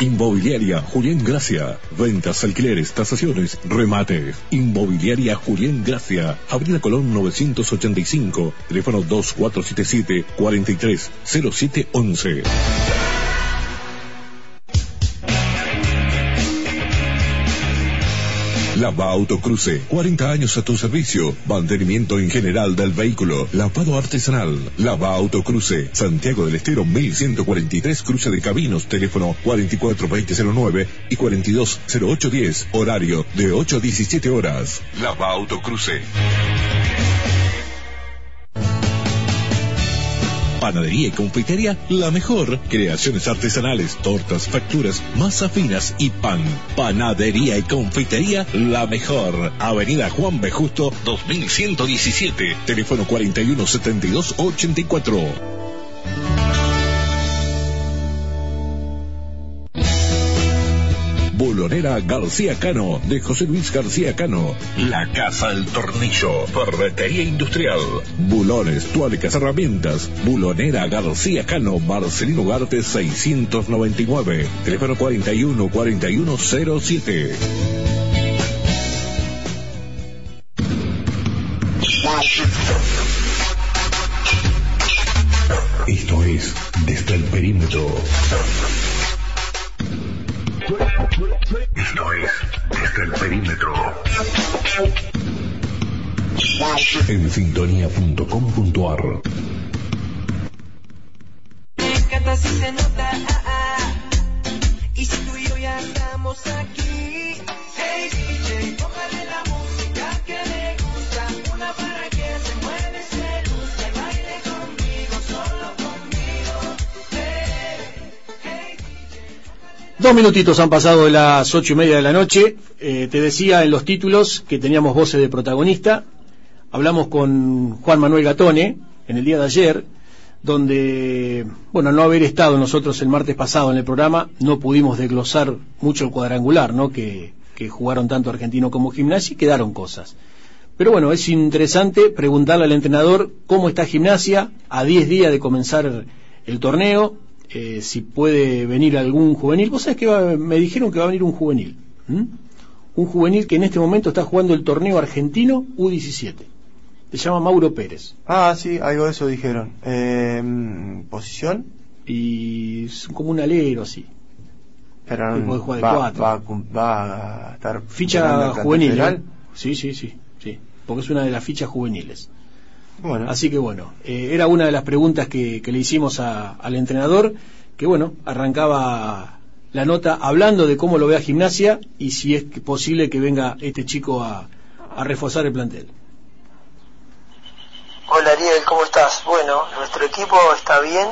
Speaker 1: Inmobiliaria Julián Gracia. Ventas, alquileres, tasaciones, remates. Inmobiliaria Julián Gracia. Avenida Colón 985. Teléfono 2477 430711. Lava Autocruce, 40 años a tu servicio. Mantenimiento en general del vehículo. Lavado artesanal. Lava Autocruce, Santiago del Estero 1143, cruce de caminos. Teléfono 442009 y 420810. Horario de 8 a 17 horas. Lava Autocruce. Panadería y confitería, la mejor. Creaciones artesanales, tortas, facturas, masa finas y pan. Panadería y confitería, la mejor. Avenida Juan B. Justo, 2117. Teléfono 417284. Bulonera García Cano, de José Luis García Cano. La Casa del Tornillo, Ferretería Industrial. Bulones, tuercas, herramientas. Bulonera García Cano, Marcelino Garte 699. Teléfono 41 4107. Esto es Desde el Perímetro. Esto es Desde el Perímetro. En sintonía.com.ar
Speaker 3: ah, ah. Y si tú y yo ya estamos aquí.
Speaker 2: Dos minutitos han pasado de las ocho y media de la noche. Eh, te decía en los títulos que teníamos voces de protagonista. Hablamos con Juan Manuel Gatone en el día de ayer, donde, bueno, no haber estado nosotros el martes pasado en el programa, no pudimos desglosar mucho el cuadrangular, ¿no? Que, que jugaron tanto Argentino como Gimnasia y quedaron cosas. Pero bueno, es interesante preguntarle al entrenador cómo está Gimnasia a 10 días de comenzar el torneo, eh, si puede venir algún juvenil. Vos sabés que va- me dijeron que va a venir un juvenil. Un juvenil que en este momento está jugando el torneo argentino U17. Se llama Mauro Pérez.
Speaker 4: Ah, sí, algo de eso dijeron. Eh, ¿Posición?
Speaker 2: Y es como un alero así.
Speaker 4: Pero
Speaker 2: Que puede jugar de
Speaker 4: va,
Speaker 2: cuatro.
Speaker 4: va a cum- va a estar
Speaker 2: Ficha juvenil. ¿eh? Sí, sí, sí, sí. Porque es una de las fichas juveniles.
Speaker 4: Bueno,
Speaker 2: Así que bueno, eh, era una de las preguntas que, que le hicimos a- al entrenador, que bueno, arrancaba la nota hablando de cómo lo ve a gimnasia y si es que posible que venga este chico a, a reforzar el plantel.
Speaker 5: Hola Ariel, ¿cómo estás? Bueno, nuestro equipo está bien.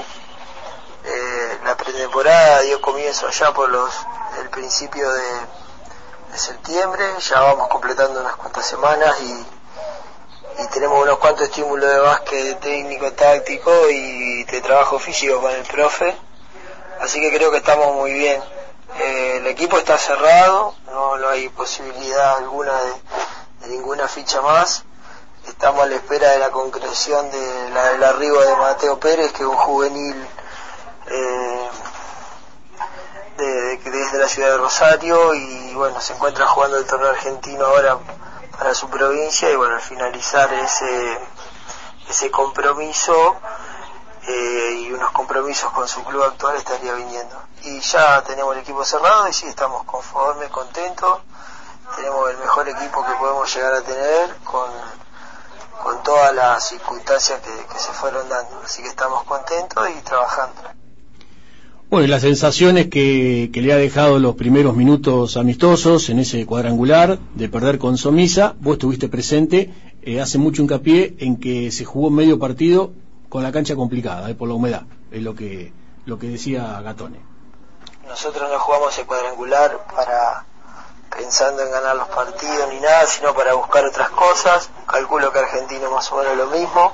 Speaker 5: Eh, la pretemporada dio comienzo allá por los el principio de, de septiembre. Ya vamos completando unas cuantas semanas y, y tenemos unos cuantos estímulos de básquet técnico, táctico y de trabajo físico con el profe. Así que creo que estamos muy bien. Eh, el equipo está cerrado, no, hay posibilidad alguna de, ninguna ficha más. Estamos a la espera de la concreción de la- arribo de Mateo Pérez, que es un juvenil eh, de- desde la ciudad de Rosario y bueno, se encuentra jugando el torneo argentino ahora para su provincia y bueno, al finalizar ese, ese compromiso eh, y unos compromisos con su club actual estaría viniendo. Y ya tenemos el equipo cerrado y sí, estamos conformes, contentos. Tenemos el mejor equipo que podemos llegar a tener con, con todas las circunstancias que, que se fueron dando. Así que estamos contentos y trabajando.
Speaker 2: Bueno, y las sensaciones que, que le ha dejado los primeros minutos amistosos en ese cuadrangular de perder con Somisa, vos estuviste presente, eh, hace mucho hincapié en que se jugó medio partido con la cancha complicada, eh, por la humedad, es lo que, lo que decía Gatone.
Speaker 5: Nosotros no jugamos el cuadrangular para pensando en ganar los partidos ni nada, sino para buscar otras cosas. Calculo que Argentino más o menos lo mismo.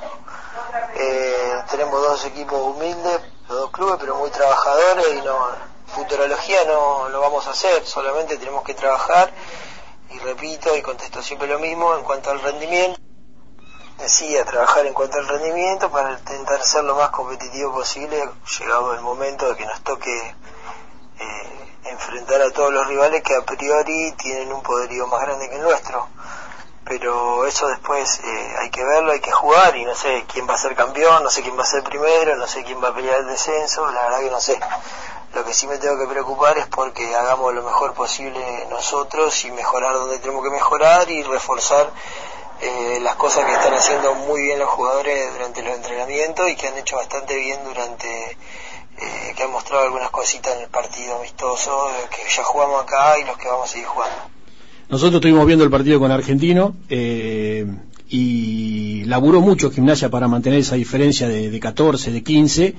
Speaker 5: Eh, tenemos dos equipos humildes, los dos clubes, pero muy trabajadores y no futurología no lo vamos a hacer, solamente tenemos que trabajar y repito y contesto siempre lo mismo en cuanto al rendimiento. Decía trabajar en cuanto al rendimiento para intentar ser lo más competitivo posible, llegado el momento de que nos toque eh, enfrentar a todos los rivales que a priori tienen un poderío más grande que el nuestro. Pero eso después eh, hay que verlo, hay que jugar y no sé quién va a ser campeón, no sé quién va a ser primero, no sé quién va a pelear el descenso, la verdad que no sé. Lo que sí me tengo que preocupar es porque hagamos lo mejor posible nosotros y mejorar donde tenemos que mejorar y reforzar eh, las cosas que están haciendo muy bien los jugadores durante los entrenamientos y que han hecho bastante bien durante eh, que han mostrado algunas cositas en el partido amistoso eh, que ya jugamos acá y los que vamos a seguir jugando.
Speaker 2: Nosotros estuvimos viendo el partido con Argentino eh, y laburó mucho Gimnasia para mantener esa diferencia de, de 14, de 15.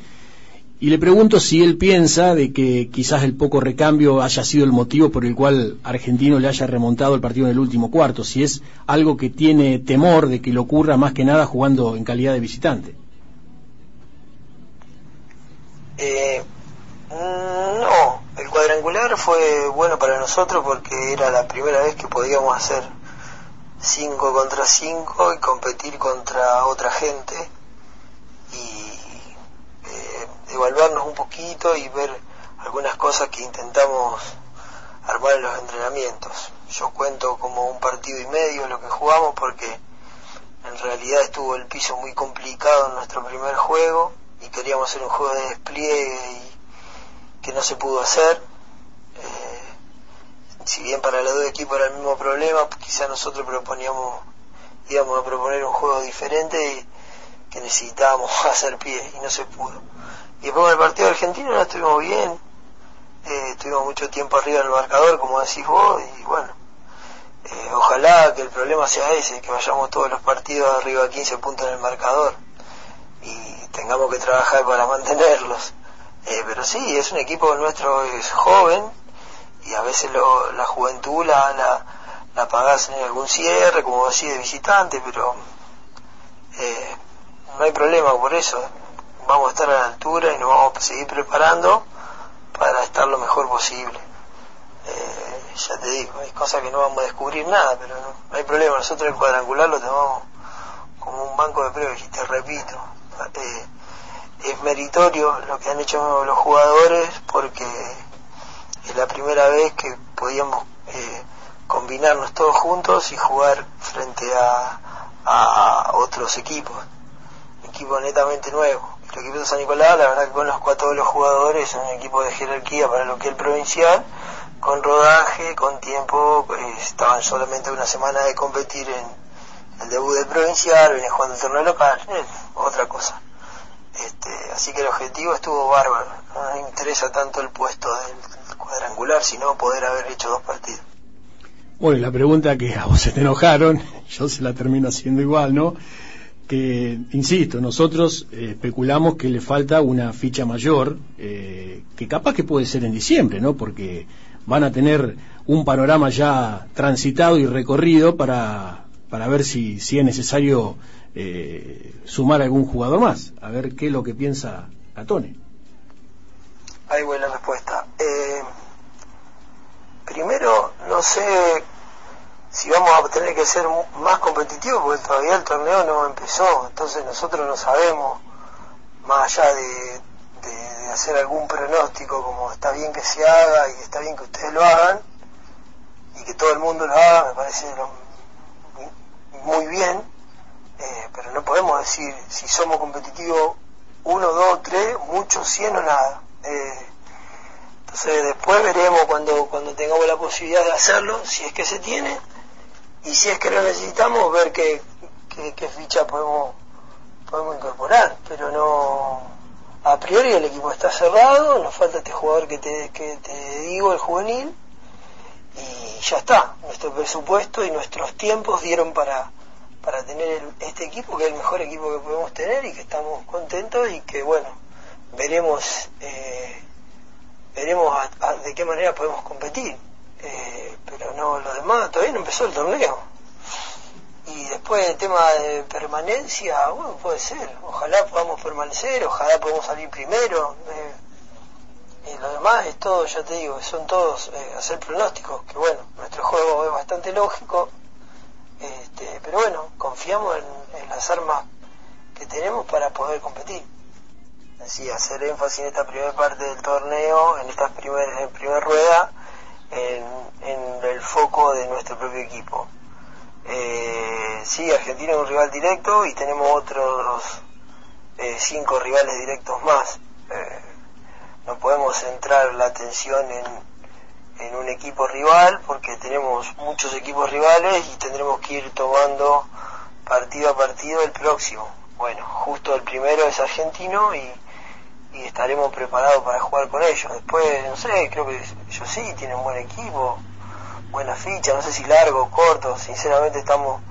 Speaker 2: Y le pregunto si él piensa de que quizás el poco recambio haya sido el motivo por el cual Argentino le haya remontado el partido en el último cuarto, si es algo que tiene temor de que le ocurra más que nada jugando en calidad de visitante.
Speaker 5: Eh, no, el cuadrangular fue bueno para nosotros porque era la primera vez que podíamos hacer 5 contra 5 y competir contra otra gente y eh, evaluarnos un poquito y ver algunas cosas que intentamos armar en los entrenamientos. Yo cuento como un partido y medio lo que jugamos porque en realidad estuvo el piso muy complicado en nuestro primer juego y queríamos hacer un juego de despliegue y que no se pudo hacer. Eh, si bien para los dos equipos era el mismo problema, quizá nosotros proponíamos, íbamos a proponer un juego diferente y que necesitábamos hacer pie y no se pudo. Y después del partido argentino no estuvimos bien, eh, estuvimos mucho tiempo arriba del marcador, como decís vos, y bueno, eh, ojalá que el problema sea ese, que vayamos todos los partidos arriba a 15 puntos en el marcador y tengamos que trabajar para mantenerlos. Eh, pero sí, es un equipo nuestro, es joven y a veces lo, la juventud la, la, la pagás en algún cierre, como así de visitante, pero eh, no hay problema por eso. Vamos a estar a la altura y nos vamos a seguir preparando para estar lo mejor posible. Eh, ya te digo, hay cosas que no vamos a descubrir nada, pero no, no hay problema. Nosotros el cuadrangular lo tomamos como un banco de pruebas y te repito, eh, es meritorio lo que han hecho los jugadores porque es la primera vez que podíamos eh, combinarnos todos juntos y jugar frente a, a otros equipos, equipo netamente nuevo. El equipo de San Nicolás, la verdad que conozco a todos los jugadores, es un equipo de jerarquía para lo que es el provincial, con rodaje, con tiempo, eh, estaban solamente una semana de competir en el debut del provincial, venía jugando el torneo local, eh, otra cosa. Este, así que el objetivo estuvo bárbaro. No me interesa tanto el puesto del cuadrangular, sino poder haber hecho dos partidos.
Speaker 2: Bueno, y la pregunta que a vos se te enojaron, yo se la termino haciendo igual, ¿no? Que, insisto, nosotros eh, especulamos que le falta una ficha mayor, eh, que capaz que puede ser en diciembre, ¿no? Porque van a tener un panorama ya transitado y recorrido para, para ver si, si es necesario eh, sumar algún jugador más. A ver qué es lo que piensa Catone.
Speaker 5: Hay buena respuesta. Eh, primero, no sé si vamos a tener que ser más competitivos porque todavía el torneo no empezó, entonces nosotros no sabemos, más allá de, de, de hacer algún pronóstico como está bien que se haga y está bien que ustedes lo hagan y que todo el mundo lo haga, me parece lo, muy bien, eh, pero no podemos decir si somos competitivos uno, dos, tres, muchos, cien o nada. Eh, entonces después veremos cuando, cuando tengamos la posibilidad de hacerlo, si es que se tiene, y si es que lo necesitamos, ver qué, qué, qué ficha podemos, podemos incorporar. Pero no, a priori el equipo está cerrado, nos falta este jugador que te, que te digo, el juvenil, y ya está. Nuestro presupuesto y nuestros tiempos dieron para, para tener el, este equipo, que es el mejor equipo que podemos tener y que estamos contentos y que, bueno, veremos eh, veremos a, de qué manera podemos competir. Eh, pero no, lo demás, todavía no empezó el torneo. Y después el tema de permanencia, bueno, puede ser. Ojalá podamos permanecer, ojalá podamos salir primero. Eh, y lo demás es todo, ya te digo, son todos eh, hacer pronósticos, que bueno, nuestro juego es bastante lógico, este, pero bueno, confiamos en, en, las armas que tenemos para poder competir. sí, hacer énfasis en esta primera parte del torneo, en esta primer, en primera rueda, en, en el foco de nuestro propio equipo. Eh, sí, Argentina es un rival directo y tenemos otros eh, cinco rivales directos más. Eh, no podemos centrar la atención en, en un equipo rival porque tenemos muchos equipos rivales y tendremos que ir tomando partido a partido el próximo. Bueno, justo el primero es argentino y, y estaremos preparados para jugar con ellos. Después, no sé, creo que ellos sí tienen buen equipo, buena ficha, no sé si largo o corto, sinceramente estamos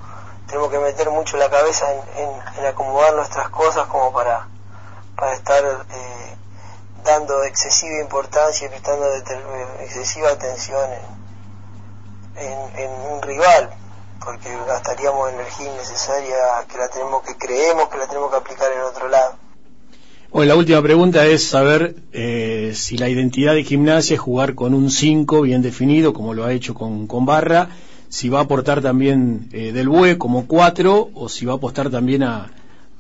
Speaker 5: tenemos que meter mucho la cabeza en, en- en acomodar nuestras cosas como para, para estar eh, dando excesiva importancia y prestando eh, excesiva atención en, en- en un rival, porque gastaríamos energía innecesaria que la tenemos que creemos que la tenemos que aplicar en otro lado.
Speaker 2: Bueno, la última pregunta es saber eh, si la identidad de gimnasia es jugar con un 5 bien definido, como lo ha hecho con, con Barra, si va a aportar también eh, del BUE como 4 o si va a apostar también a,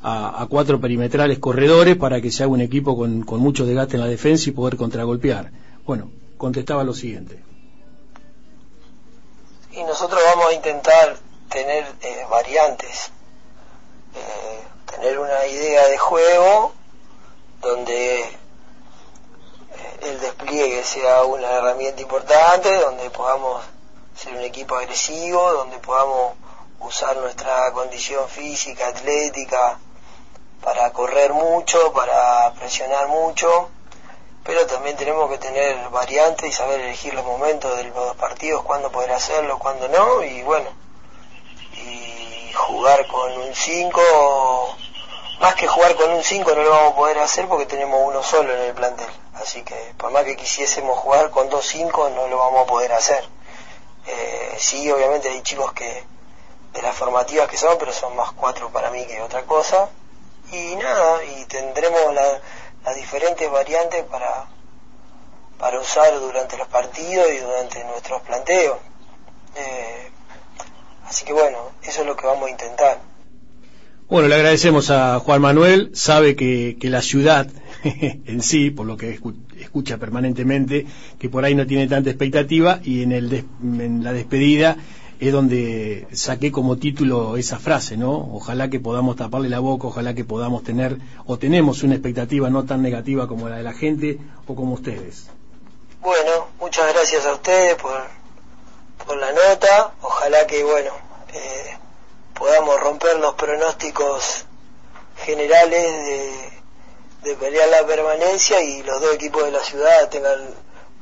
Speaker 2: a, a cuatro perimetrales corredores para que se haga un equipo con, con mucho desgaste en la defensa y poder contragolpear. Bueno, contestaba lo siguiente.
Speaker 5: y nosotros vamos a intentar tener eh, variantes, eh, tener una idea de juego donde eh, el despliegue sea una herramienta importante, donde podamos ser un equipo agresivo, donde podamos usar nuestra condición física, atlética, para correr mucho, para presionar mucho, pero también tenemos que tener variantes y saber elegir los momentos de los partidos, cuándo poder hacerlo, cuándo no, y bueno, y jugar con un 5, más que jugar con un 5 no lo vamos a poder hacer porque tenemos uno solo en el plantel, así que por más que quisiésemos jugar con dos 5 no lo vamos a poder hacer. Eh, sí, obviamente hay chicos que de las formativas que son, pero son más cuatro para mí que otra cosa. Y nada, y tendremos la- las diferentes variantes para, para usar durante los partidos y durante nuestros planteos. Eh, así que bueno, eso es lo que vamos a intentar.
Speaker 2: Bueno, le agradecemos a Juan Manuel. Sabe que, que la ciudad en sí, por lo que escu- escucha permanentemente, que por ahí no tiene tanta expectativa y en, el des- en la despedida es donde saqué como título esa frase, ¿no? Ojalá que podamos taparle la boca, ojalá que podamos tener o tenemos una expectativa no tan negativa como la de la gente o como ustedes.
Speaker 5: Bueno, muchas gracias a ustedes por, por la nota. Ojalá que, bueno, eh, podamos romper los pronósticos generales de, de pelear la permanencia y los dos equipos de la ciudad tengan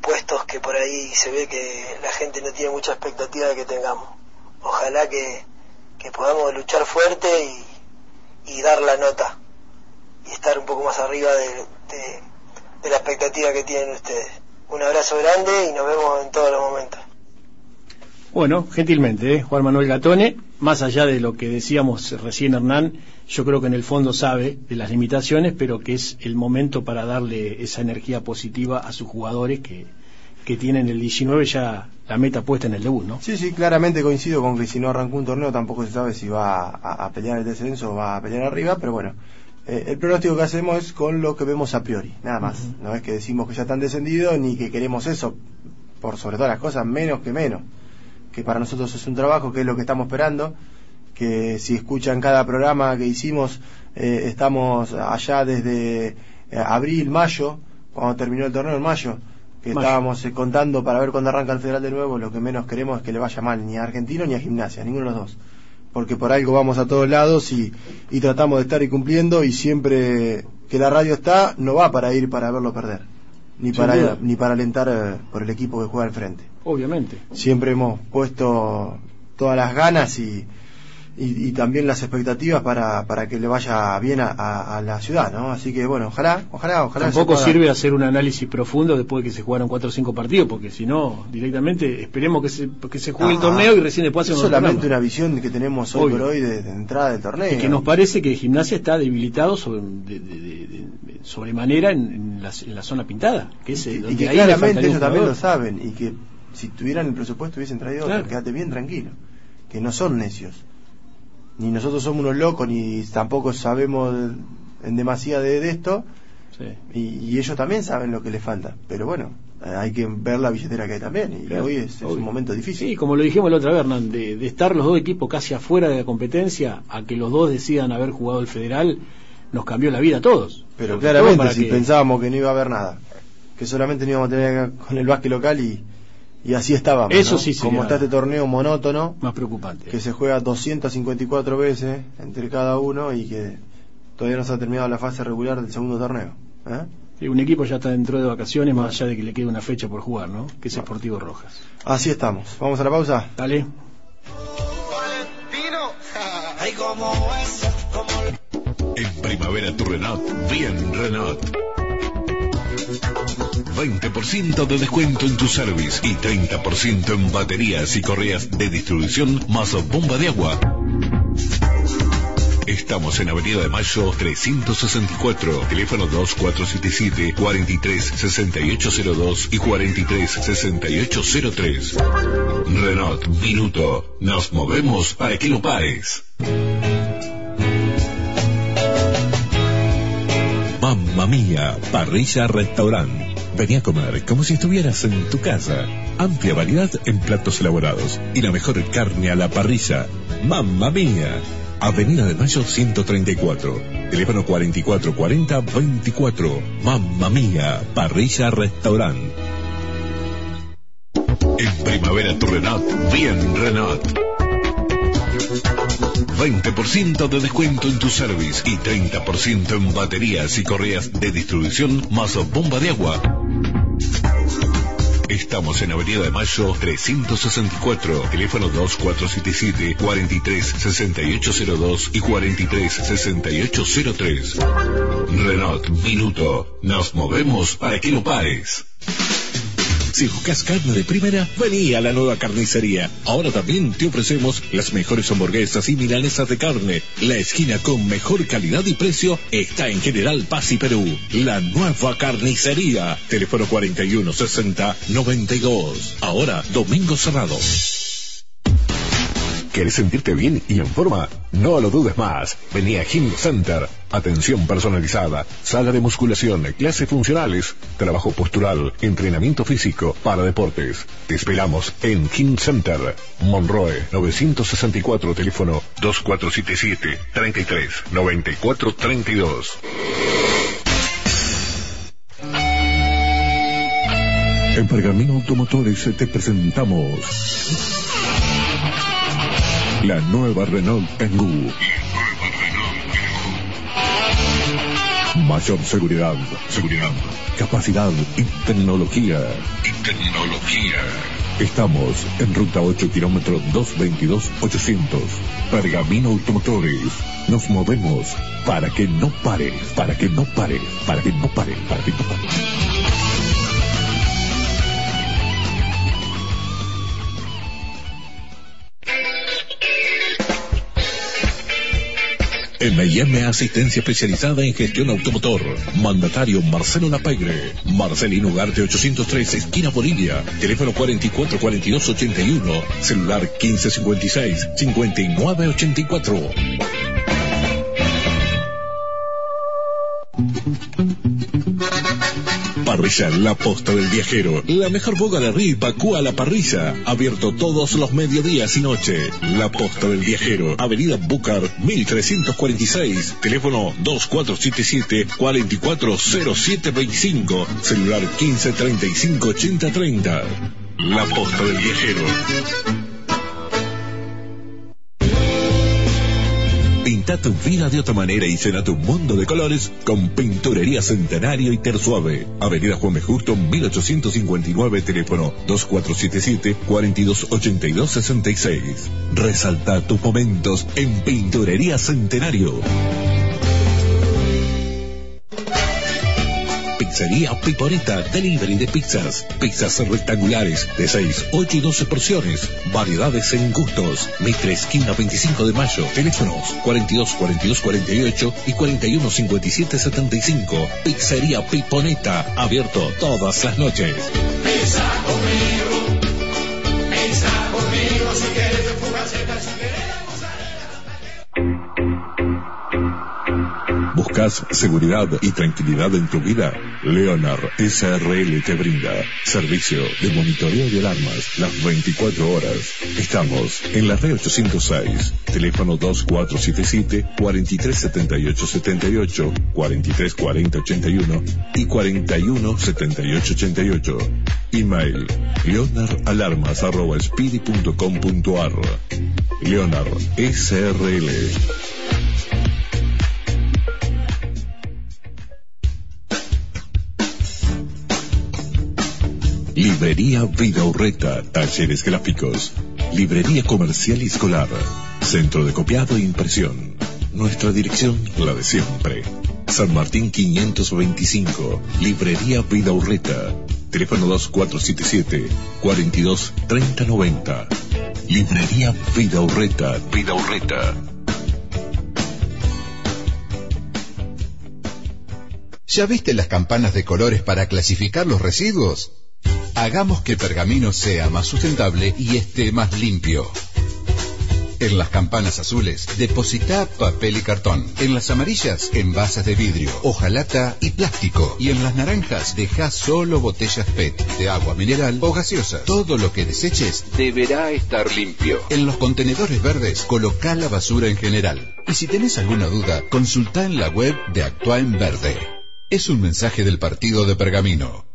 Speaker 5: puestos que por ahí se ve que la gente no tiene mucha expectativa de que tengamos. Ojalá que, que podamos luchar fuerte y, y dar la nota y estar un poco más arriba de, de- la expectativa que tienen ustedes. Un abrazo grande y nos vemos en todos los momentos.
Speaker 2: Bueno, gentilmente, ¿eh? Juan Manuel Gatone, más allá de lo que decíamos recién Hernán, yo creo que en el fondo sabe de las limitaciones, pero que es el momento para darle esa energía positiva a sus jugadores que, que tienen el 19 ya la meta puesta en el debut, ¿no?
Speaker 4: Sí, sí, claramente coincido con que si no arrancó un torneo tampoco se sabe si va a, a pelear el descenso o va a pelear arriba, pero bueno, eh, el pronóstico que hacemos es con lo que vemos a priori, nada más. No es que decimos que ya están descendidos ni que queremos eso, por sobre todas las cosas, menos que menos. Que para nosotros es un trabajo, que es lo que estamos esperando, que si escuchan cada programa que hicimos, eh, estamos allá desde eh, abril, mayo, cuando terminó el torneo en mayo, que
Speaker 2: Mayo.
Speaker 4: estábamos eh, contando para ver cuándo arranca el federal de nuevo, lo que menos queremos es que le vaya mal ni a Argentino ni a Gimnasia, ninguno de los dos. Porque por algo vamos a todos lados y, y tratamos de estar y cumpliendo y siempre que la radio está, no va para ir para verlo perder, ni
Speaker 2: Sin duda.
Speaker 4: para, ni para alentar eh, por el equipo que juega al frente.
Speaker 2: Obviamente.
Speaker 4: Siempre hemos puesto todas las ganas y, y, y también las expectativas para, para que le vaya bien a, a- a la ciudad, ¿no? Así que bueno, ojalá, ojalá, ojalá.
Speaker 2: Tampoco
Speaker 4: pueda-
Speaker 2: sirve hacer un análisis profundo después de que se jugaron cuatro o cinco partidos, porque si no, directamente esperemos que se, que se juegue el torneo y recién después
Speaker 4: es
Speaker 2: hacemos
Speaker 4: solamente una visión que tenemos hoy
Speaker 2: Obvio.
Speaker 4: por hoy de, de entrada del torneo.
Speaker 2: Y que nos parece que Gimnasia está debilitado sobre, de, de- sobremanera en, en la, en la zona pintada, que es eh,
Speaker 4: y,
Speaker 2: donde
Speaker 4: que
Speaker 2: ahí
Speaker 4: claramente ellos también lo saben y que si tuvieran el presupuesto hubiesen traído
Speaker 2: Claro.
Speaker 4: otro, quédate bien tranquilo, que no son necios. Ni nosotros somos unos locos, ni tampoco sabemos en demasía de, de esto,
Speaker 2: Sí.
Speaker 4: Y, y ellos también saben lo que les falta. Pero bueno, hay que ver la billetera que hay también. Y
Speaker 2: Claro,
Speaker 4: hoy es, un momento difícil.
Speaker 2: Sí, como lo dijimos la otra vez, Hernán, de, de estar los dos equipos casi afuera de la competencia a que los dos decidan haber jugado el federal, nos cambió la vida a todos.
Speaker 4: Pero claramente, si
Speaker 2: que-
Speaker 4: pensábamos que no iba a haber nada, que solamente no íbamos a tener acá con el básquet local y, y así estábamos.
Speaker 2: Eso
Speaker 4: ¿no?
Speaker 2: sí sería-
Speaker 4: Como está este torneo monótono,
Speaker 2: Más preocupante.
Speaker 4: que se juega 254 veces entre cada uno y que todavía no se ha terminado la fase regular del segundo torneo. ¿eh?
Speaker 2: Sí, un equipo ya está dentro de vacaciones, más allá de que le quede una fecha por jugar, ¿no? Que es Sportivo Rojas.
Speaker 4: Así estamos. Vamos a la pausa.
Speaker 2: Dale.
Speaker 1: En primavera tu Renault, bien Renault. 20% de descuento en tu service y 30% en baterías y correas de distribución más bomba de agua. Estamos en Avenida de Mayo 364, teléfono 2477 436802 y 436803. Renault Minuto. Nos movemos para que lo. Mamma mía, parrilla restaurant. Vení a comer como si estuvieras en tu casa. Amplia variedad en platos elaborados y la mejor carne a la parrilla. Mamma mía. Avenida de Mayo 134. Teléfono 4440-24. Mamma mía, parrilla restaurant. En primavera tu Renault, bien Renault. 20% de descuento en tu service y 30% en baterías y correas de distribución más bomba de agua. Estamos en Avenida de Mayo 364, teléfono 2477 436802 y 436803. Renault Minuto. Nos movemos para que lo pares. Si buscas carne de primera, vení a la nueva carnicería. Ahora también te ofrecemos las mejores hamburguesas y milanesas de carne. La esquina con mejor calidad y precio está en General Paz y Perú. La nueva carnicería. Teléfono 4160-92. Ahora, domingo cerrado. ¿Quieres sentirte bien y en forma? No lo dudes más. Vení a Gym Center. Atención personalizada, sala de musculación, clases funcionales, trabajo postural, entrenamiento físico para deportes. Te esperamos en Gym Center. Monroe 964, teléfono 2477 33 94 32. En Pergamino Automotores te presentamos la nueva Renault Kangoo. Mayor seguridad, seguridad, capacidad y tecnología. Y tecnología. Estamos en ruta 8 kilómetros 222-800. Pergamino Automotores. Nos movemos para que no pare, para que no pare, para que no pare, para que no pare. M&M Asistencia Especializada en Gestión Automotor. Mandatario Marcelo Lapegre. Marcelino Ugarte 803, esquina Bolivia. Teléfono 444281. Celular 1556 5984. Parrilla La Posta del Viajero. La mejor boga de Pacúa a la parrilla. Abierto todos los mediodías y noche. La Posta del Viajero. Avenida Búcar 1346. Teléfono 2477 440725. Celular 1535 8030. La Posta del Viajero. Pinta tu vida de otra manera y llena tu mundo de colores con Pinturería Centenario y Tersuave. Avenida Juan B. Justo, 1859, teléfono 2477-428266. Resalta tus momentos en Pinturería Centenario. Pizzería Piponeta, delivery de pizzas, pizzas rectangulares de 6, 8 y 12 porciones, variedades en gustos, Mitre esquina 25 de mayo, teléfonos 42 42 48 y 41 57 75, Pizzería Piponeta, abierto todas las noches. Busca Seguridad y tranquilidad en tu vida. Leonard SRL te brinda servicio de monitoreo de alarmas las 24 horas. Estamos en la red 806, teléfono 2477 437878, 434081 y 417888. Email leonardalarmas.speedy.com.ar Leonard SRL Librería Vida Urreta, talleres gráficos, librería comercial y escolar, centro de copiado e impresión. Nuestra dirección, la de siempre. San Martín 525, Librería Vida Urreta, teléfono 2477 42 3090. Librería Vida Urreta, Vida Urreta.
Speaker 6: ¿Ya viste las campanas de colores para clasificar los residuos? Hagamos que Pergamino sea más sustentable y esté más limpio. En las campanas azules, deposita papel y cartón. En las amarillas, envases de vidrio, hojalata y plástico. Y en las naranjas, deja solo botellas PET, de agua mineral o gaseosa. Todo lo que deseches deberá estar limpio. En los contenedores verdes, coloca la basura en general. Y si tenés alguna duda, consulta en la web de Actúa en Verde. Es un mensaje del partido de Pergamino.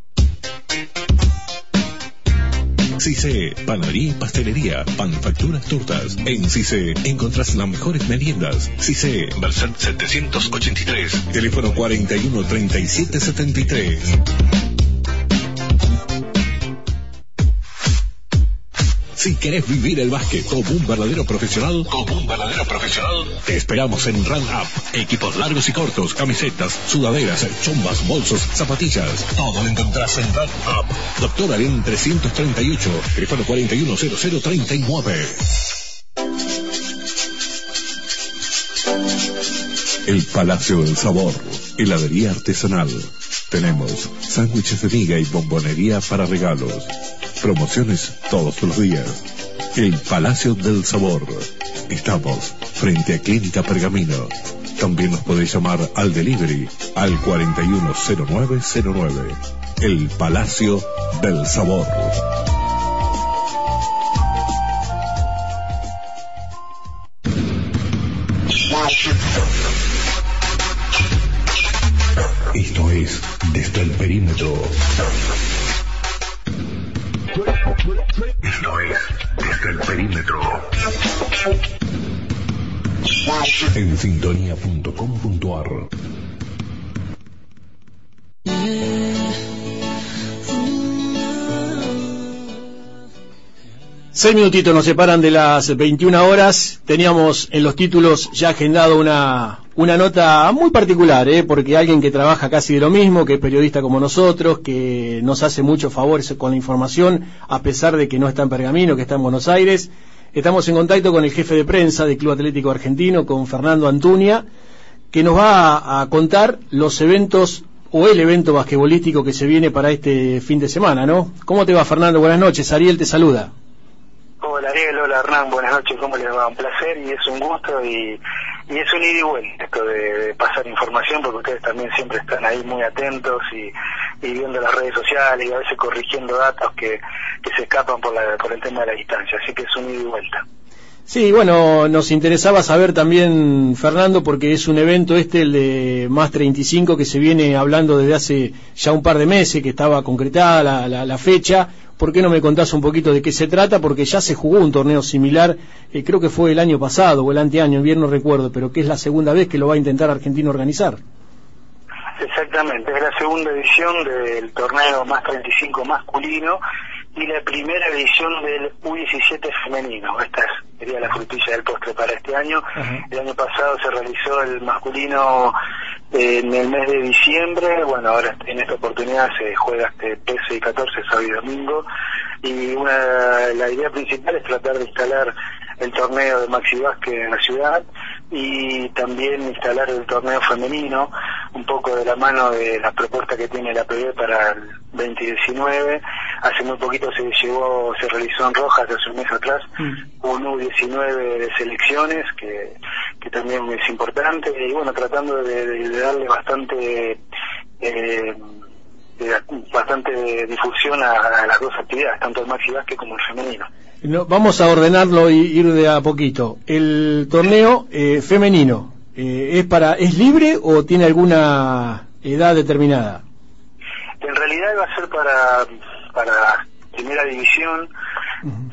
Speaker 1: CICE, panadería y pastelería, manufacturas tortas. En CICE encontrás las mejores meriendas. CICE, Verset 783, teléfono 41 37 73. Si querés vivir el básquet como un verdadero profesional, como un verdadero profesional, te esperamos en Run Up. Equipos largos y cortos, camisetas, sudaderas, chombas, bolsos, zapatillas. Todo lo encontrás en Run Up. Doctor Alén 338, teléfono 410039. El Palacio del Sabor, heladería artesanal. Tenemos sándwiches de miga y bombonería para regalos. Promociones todos los días. El Palacio del Sabor. Estamos frente a Clínica Pergamino. También nos podéis llamar al delivery al 410909. El Palacio del Sabor. Esto es Desde el Perímetro. Esto es Desde el Perímetro. En sintonía.com.ar
Speaker 2: Seis minutitos nos separan de las 21 horas. Teníamos en los títulos ya agendado una, una nota muy particular, ¿eh? porque alguien que trabaja casi de lo mismo, que es periodista como nosotros, que nos hace muchos favores con la información, a pesar de que no está en Pergamino, que está en Buenos Aires. Estamos en contacto con el jefe de prensa del Club Atlético Argentino, con Fernando Antuña, que nos va a, a contar los eventos o el evento basquetbolístico que se viene para este fin de semana, ¿no? ¿Cómo te va, Fernando? Buenas noches. Ariel te saluda.
Speaker 7: Hola Ariel, hola Hernán, buenas noches, ¿cómo les va? Un placer y es un gusto y, y es un ida y vuelta esto de, pasar información porque ustedes también siempre están ahí muy atentos y, y viendo las redes sociales y a veces corrigiendo datos que, que se escapan por, la, por el tema de la distancia, así que es un ida y vuelta.
Speaker 2: Sí, bueno, nos interesaba saber también, Fernando, porque es un evento este, el de Más 35, que se viene hablando desde hace ya un par de meses, que estaba concretada la, la, la fecha. ¿Por qué no me contás un poquito de qué se trata? Porque ya se jugó un torneo similar, eh, creo que fue el año pasado o el anteaño, bien no recuerdo, pero que es la segunda vez que lo va a intentar Argentino organizar.
Speaker 7: Exactamente, es la segunda edición del torneo Más 35 masculino y la primera edición del U17 femenino. Esta sería la frutilla del postre para este año. El año pasado se realizó el masculino en el mes de diciembre. Bueno, ahora en esta oportunidad se juega este 13 y 14, sábado y domingo. Y una, la idea principal es tratar de instalar el torneo de Maxi Vázquez en la ciudad y también instalar el torneo femenino, un poco de la mano de la propuesta que tiene la PB para el 2019, hace muy poquito se llevó, se realizó en Rojas hace un mes atrás
Speaker 2: Mm.
Speaker 7: un U19 de selecciones que, que también es importante y bueno, tratando de, de- de darle bastante eh, de- bastante difusión a, a las dos actividades, tanto el maxi básquet como el femenino.
Speaker 2: No, vamos a ordenarlo y ir de a poquito. El torneo eh, femenino, eh, ¿es para es libre o tiene alguna edad determinada?
Speaker 7: En realidad va a ser para, para primera división,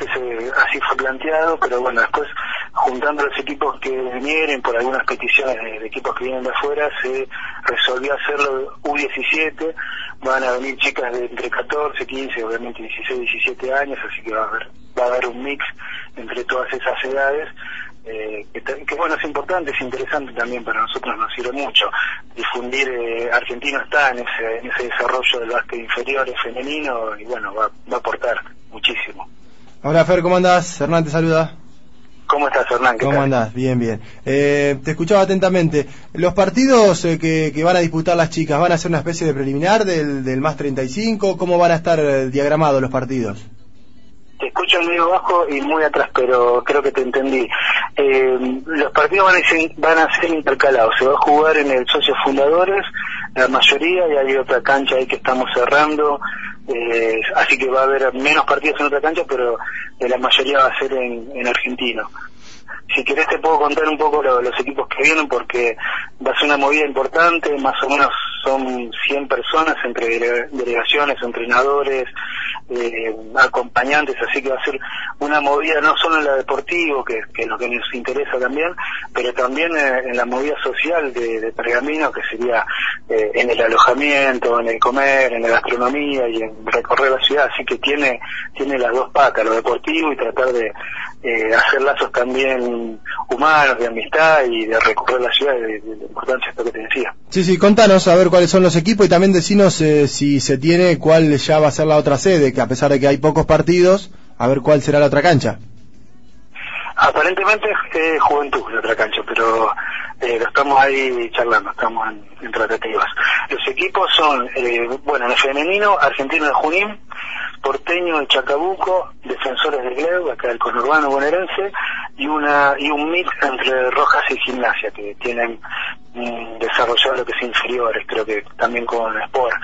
Speaker 7: ese- así fue planteado, pero bueno, después juntando los equipos que vinieron por algunas peticiones de, de equipos que vienen de afuera, se resolvió hacerlo U17, van a venir chicas de entre 14, 15, obviamente 16, 17 años, así que va a haber, va a haber un mix entre todas esas edades. Eh, que, bueno, es importante, es interesante también para nosotros, nos sirve mucho difundir, eh, Argentino está en ese, en ese desarrollo del básquet inferior y femenino y bueno, va, va a aportar muchísimo.
Speaker 4: Hola Fer, ¿cómo andás? Hernán te saluda.
Speaker 7: ¿Cómo estás, Hernán? ¿Qué
Speaker 4: ¿Cómo
Speaker 7: tal?
Speaker 4: andás? Bien, bien. Eh, te escuchaba atentamente. ¿Los partidos eh, que, que van a disputar las chicas van a ser una especie de preliminar del, del más 35? ¿Cómo van a estar eh, diagramados los partidos?
Speaker 7: Te escucho medio bajo y muy atrás, pero creo que te entendí. Eh, los partidos van a, ser, van a ser intercalados. Se va a jugar en el Socios Fundadores, la mayoría, y hay otra cancha ahí que estamos cerrando. eh, así que va a haber menos partidos en otra cancha, pero eh, la mayoría va a ser en, en argentino. Si querés te puedo contar un poco lo- los equipos que vienen porque va a ser una movida importante, más o menos son 100 personas entre dele- delegaciones, entrenadores, eh, acompañantes, así que va a ser una movida no solo en la deportivo, que, que es lo que nos interesa también, pero también eh, en la movida social de, de Pergamino, que sería eh, en el alojamiento, en el comer, en la gastronomía y en recorrer la ciudad, así que tiene, tiene las dos patas, lo deportivo y tratar de eh, hacer lazos también humanos, de amistad y de recorrer la ciudad, de, de importancia esto que te decía.
Speaker 4: Sí, sí, contanos a ver cuáles son los equipos y también decinos eh, si se tiene cuál ya va a ser la otra sede, que a pesar de que hay pocos partidos, a ver cuál será la otra cancha.
Speaker 7: Aparentemente es eh, Juventud la otra cancha, pero eh, lo estamos ahí charlando, estamos en, en tratativas. Los equipos son, eh, bueno, en el femenino, Argentino de Junín, Porteño de Chacabuco, Defensores de Gleu, acá del conurbano bonaerense, y una y un mix entre Rojas y Gimnasia, que tienen desarrollado lo que es inferiores, creo que también con Sport,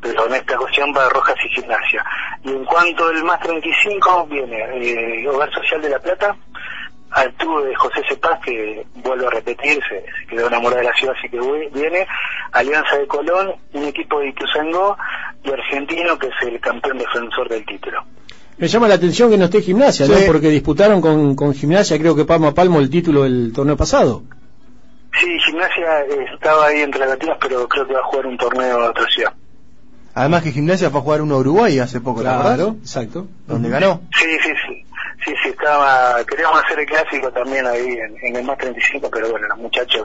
Speaker 7: pero en esta ocasión va Rojas y Gimnasia. Y en cuanto al más 35, viene eh, Hogar Social de La Plata, al tubo de José Cepaz, que vuelvo a repetir, se, quedó enamorado de la ciudad, así que voy- viene, Alianza de Colón, un equipo de Ituzaingó y Argentino, que es el campeón defensor del título.
Speaker 2: Me llama la atención que no esté gimnasia, ¿no?
Speaker 4: Sí.
Speaker 2: Porque disputaron con, con gimnasia, creo que palmo a palmo el título del torneo pasado.
Speaker 7: Sí, Gimnasia eh, estaba ahí entre las tiras, pero creo que va a jugar un torneo a otra ciudad.
Speaker 4: Además que Gimnasia fue a jugar uno a Uruguay hace poco, ¿te acordás?
Speaker 2: exacto.
Speaker 4: Donde ganó.
Speaker 7: Sí, sí, sí. Sí, sí, estaba, queríamos hacer el clásico también ahí en, en el más 35, pero bueno, los muchachos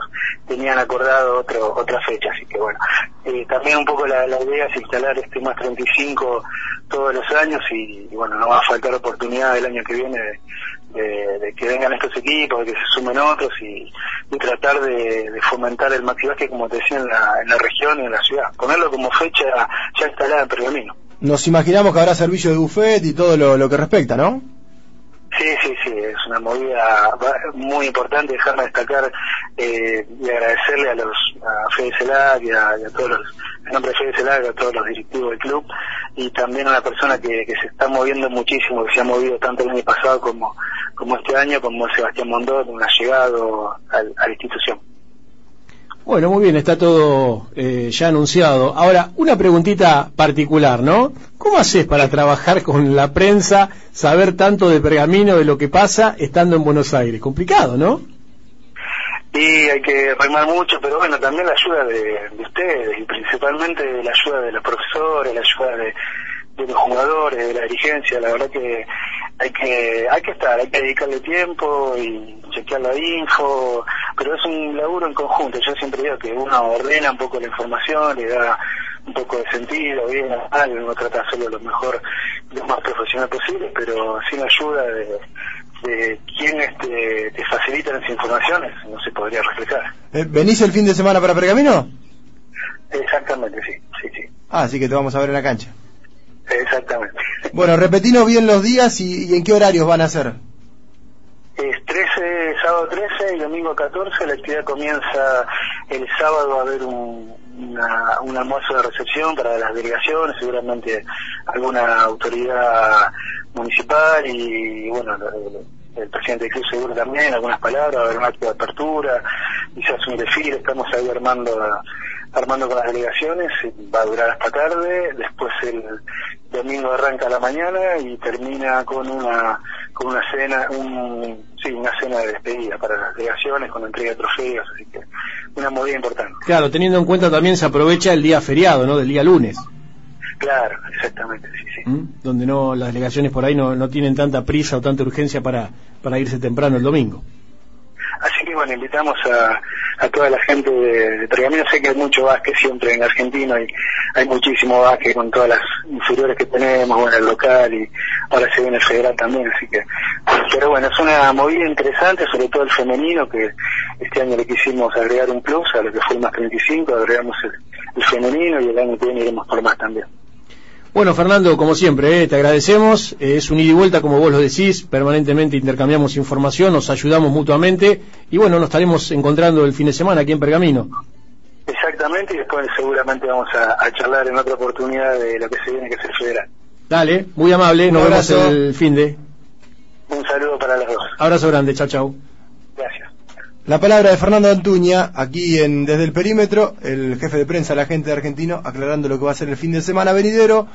Speaker 7: tenían acordado otro, otra fecha, así que bueno. Eh, también un poco la, idea es instalar este más 35 todos los años y, bueno, no va a faltar oportunidad el año que viene de, de- que vengan estos equipos, de que se sumen otros y, tratar de, fomentar el maxi básquet, como te decía, en la, en la región y en la ciudad. Ponerlo como fecha ya instalada en Pergamino.
Speaker 4: Nos imaginamos que habrá servicio de buffet y todo lo que respecta, ¿no?
Speaker 7: Sí, sí, sí, es una movida muy importante. Dejarme destacar eh, y agradecerle a los a Fede Celac y a, a todos los, en nombre de Fede Celac, a todos los directivos del club y también a una persona que, se está moviendo muchísimo, que se ha movido tanto el año pasado como, como este año, como Sebastián Mondot, un allegado al- a la institución.
Speaker 2: Bueno, muy bien, está todo eh, ya anunciado. Ahora, una preguntita particular, ¿no? ¿Cómo haces para trabajar con la prensa, saber tanto de pergamino, de lo que pasa, estando en Buenos Aires? Complicado, ¿no?
Speaker 7: Y hay que remar mucho, pero bueno, también la ayuda de, de ustedes y principalmente la ayuda de los profesores, la ayuda de, de los jugadores, de la dirigencia. La verdad que hay que hay que estar, hay que dedicarle tiempo y chequear la info, pero es un laburo en conjunto. Yo siempre digo que uno ordena un poco la información, le da un poco de sentido, bien o mal, uno trata hacerlo lo mejor, lo más profesional posible, pero sin ayuda de, de quienes te, te facilitan esas informaciones no se podría reflejar.
Speaker 4: Eh, ¿Venís el fin de semana para Pergamino?
Speaker 7: Exactamente, sí, sí, sí,
Speaker 4: Ah, así que te vamos a ver en la cancha.
Speaker 7: Exactamente.
Speaker 4: Bueno, repetinos bien los días y, y en qué horarios van a ser.
Speaker 7: Es 13, sábado 13 y domingo 14. La actividad comienza el sábado a haber un, una- un almuerzo de recepción para las delegaciones, seguramente alguna autoridad municipal y, bueno, el, el presidente del club seguro también, algunas palabras, va a haber un acto de apertura, quizás un desfile, estamos ahí armando armando con las delegaciones, va a durar hasta tarde, después el domingo arranca a la mañana y termina con una con una cena, un, sí, una cena de despedida para las delegaciones con entrega de trofeos, así que una movida importante.
Speaker 2: Claro, teniendo en cuenta también se aprovecha el día feriado, ¿no? Del día lunes,
Speaker 7: Claro, exactamente, sí, sí.
Speaker 2: ¿m? donde no las delegaciones por ahí no, no tienen tanta prisa o tanta urgencia para, para irse temprano el domingo.
Speaker 7: Así que bueno, invitamos a, a toda la gente de, de Pergamino. Sé que hay mucho básquet siempre en Argentina y hay muchísimo básquet con todas las inferiores que tenemos, bueno, el local y ahora se viene el federal también, así que... Pero bueno, es una movida interesante, sobre todo el femenino, que este año le quisimos agregar un plus a lo que fue el más 35, agregamos el, el femenino y el año que viene iremos por más también.
Speaker 2: Bueno, Fernando, como siempre, ¿eh? te agradecemos. Eh, es un ida y vuelta, como vos lo decís. Permanentemente intercambiamos información, nos ayudamos mutuamente. Y bueno, nos estaremos encontrando el fin de semana aquí en Pergamino.
Speaker 7: Exactamente, y después seguramente vamos a, a charlar en otra oportunidad de lo que se viene, que es el federal.
Speaker 2: Dale, muy amable. Nos vemos el fin de.
Speaker 7: Un saludo para los dos.
Speaker 2: Abrazo grande. Chao, chao.
Speaker 4: La palabra de Fernando Antuña, aquí en Desde el Perímetro, el jefe de prensa, la gente de argentino, aclarando lo que va a ser el fin de semana venidero.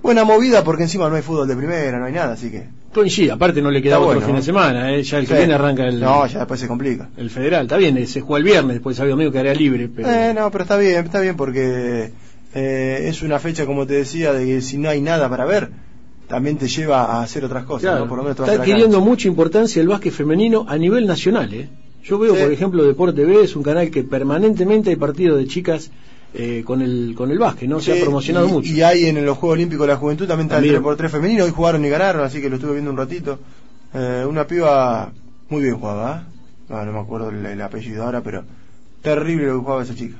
Speaker 4: Buena movida porque encima no hay fútbol de primera, no hay nada, así que...
Speaker 2: Coincide, aparte no le queda
Speaker 4: Está
Speaker 2: otro
Speaker 4: bueno,
Speaker 2: fin
Speaker 4: ¿no?
Speaker 2: de semana. ¿eh? Ya el que
Speaker 4: Sí.
Speaker 2: viene arranca el,
Speaker 4: No, ya después se complica.
Speaker 2: el federal. Está bien, se juega el viernes, después sábado domingo quedaría libre. Pero...
Speaker 4: Eh, no, pero está bien, está bien porque eh, es una fecha, como te decía, de que si no hay nada para ver, también te lleva a hacer otras cosas,
Speaker 2: Claro,
Speaker 4: ¿no? Por lo menos te
Speaker 2: está adquiriendo mucha importancia el básquet femenino a nivel nacional. ¿eh? Yo veo,
Speaker 4: Sí.
Speaker 2: por ejemplo, Deporte B es un canal que permanentemente hay partidos de chicas eh, con el con el básquet, ¿no? Se ha promocionado
Speaker 4: y,
Speaker 2: mucho.
Speaker 4: Y hay en los Juegos Olímpicos de la Juventud también está
Speaker 2: También.
Speaker 4: el 3x3 femenino, hoy jugaron y ganaron, así que lo estuve viendo un ratito. Eh, una piba muy bien jugaba, ¿eh? no, no me acuerdo el, el apellido ahora, pero terrible lo que jugaba esa chica.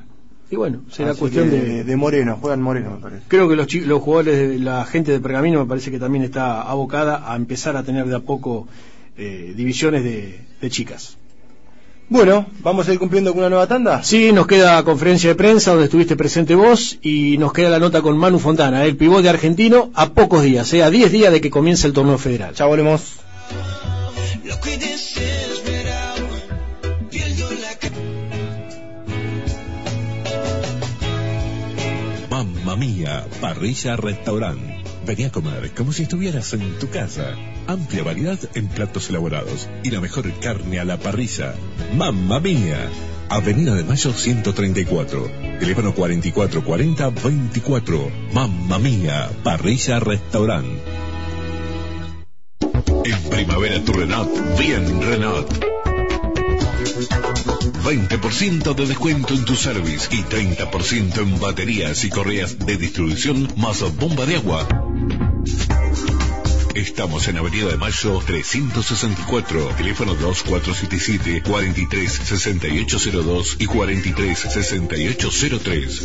Speaker 2: Y bueno, será
Speaker 4: Así
Speaker 2: cuestión
Speaker 4: que
Speaker 2: de,
Speaker 4: de Moreno, juegan Moreno me parece.
Speaker 2: Creo que los, los jugadores, la gente de Pergamino me parece que también está abocada a empezar a tener de a poco eh, divisiones de, de chicas.
Speaker 4: Bueno, vamos a ir cumpliendo con una nueva tanda.
Speaker 2: Sí, nos queda conferencia de prensa donde estuviste presente vos y nos queda la nota con Manu Fontana, el pivote argentino, a pocos días, eh, a 10 días de que comience el torneo federal.
Speaker 4: Ya volvemos.
Speaker 1: Mamma mía, parrilla restaurant. Vení a comer como si estuvieras en tu casa. Amplia variedad en platos elaborados y la mejor carne a la parrilla. Mamma mía. Avenida de Mayo 134. Teléfono 4440-24. Mamma mía, parrilla restaurant. En primavera tu Renault, bien Renault. 20% de descuento en tu service y 30% en baterías y correas de distribución más bomba de agua. Estamos en Avenida de Mayo 364, teléfono 2477-436802 y 436803.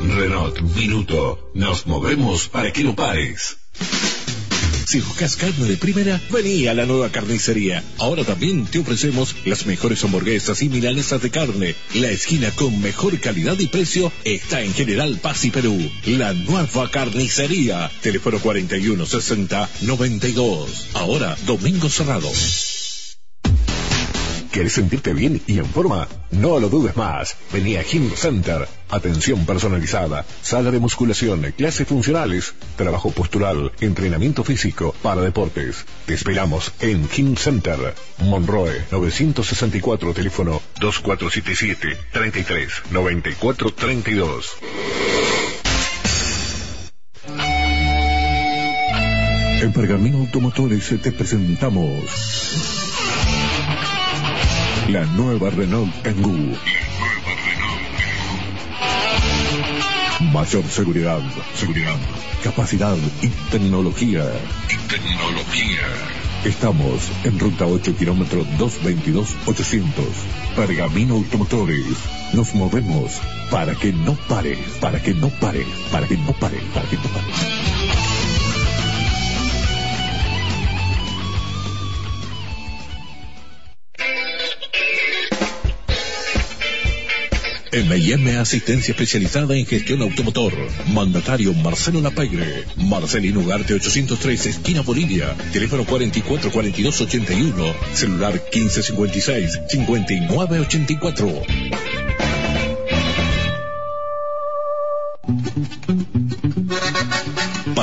Speaker 1: Renault Minuto, nos movemos para que no pares. Si buscas carne de primera, vení a la nueva carnicería. Ahora también te ofrecemos las mejores hamburguesas y milanesas de carne. La esquina con mejor calidad y precio está en General Paz y Perú. La nueva carnicería. Teléfono 4160-92. Ahora, domingo cerrado. ¿Quieres sentirte bien y en forma? No lo dudes más. Vení a Gym Center. Atención personalizada, sala de musculación, clases funcionales, trabajo postural, entrenamiento físico para deportes. Te esperamos en Gym Center. Monroe 964, teléfono 2477 33 94 32. En Pergamino Automotores te presentamos la nueva Renault Kangoo. Mayor seguridad, seguridad, capacidad y tecnología. Y tecnología. Estamos en ruta 8 kilómetro 222-800. Pergamino Automotores. Nos movemos para que no pare, para que no pare, para que no pare, para que no pare. M&M Asistencia Especializada en Gestión Automotor. Mandatario Marcelo Lapagre. Marcelino Ugarte 803, esquina Bolivia. Teléfono 444281. Celular 1556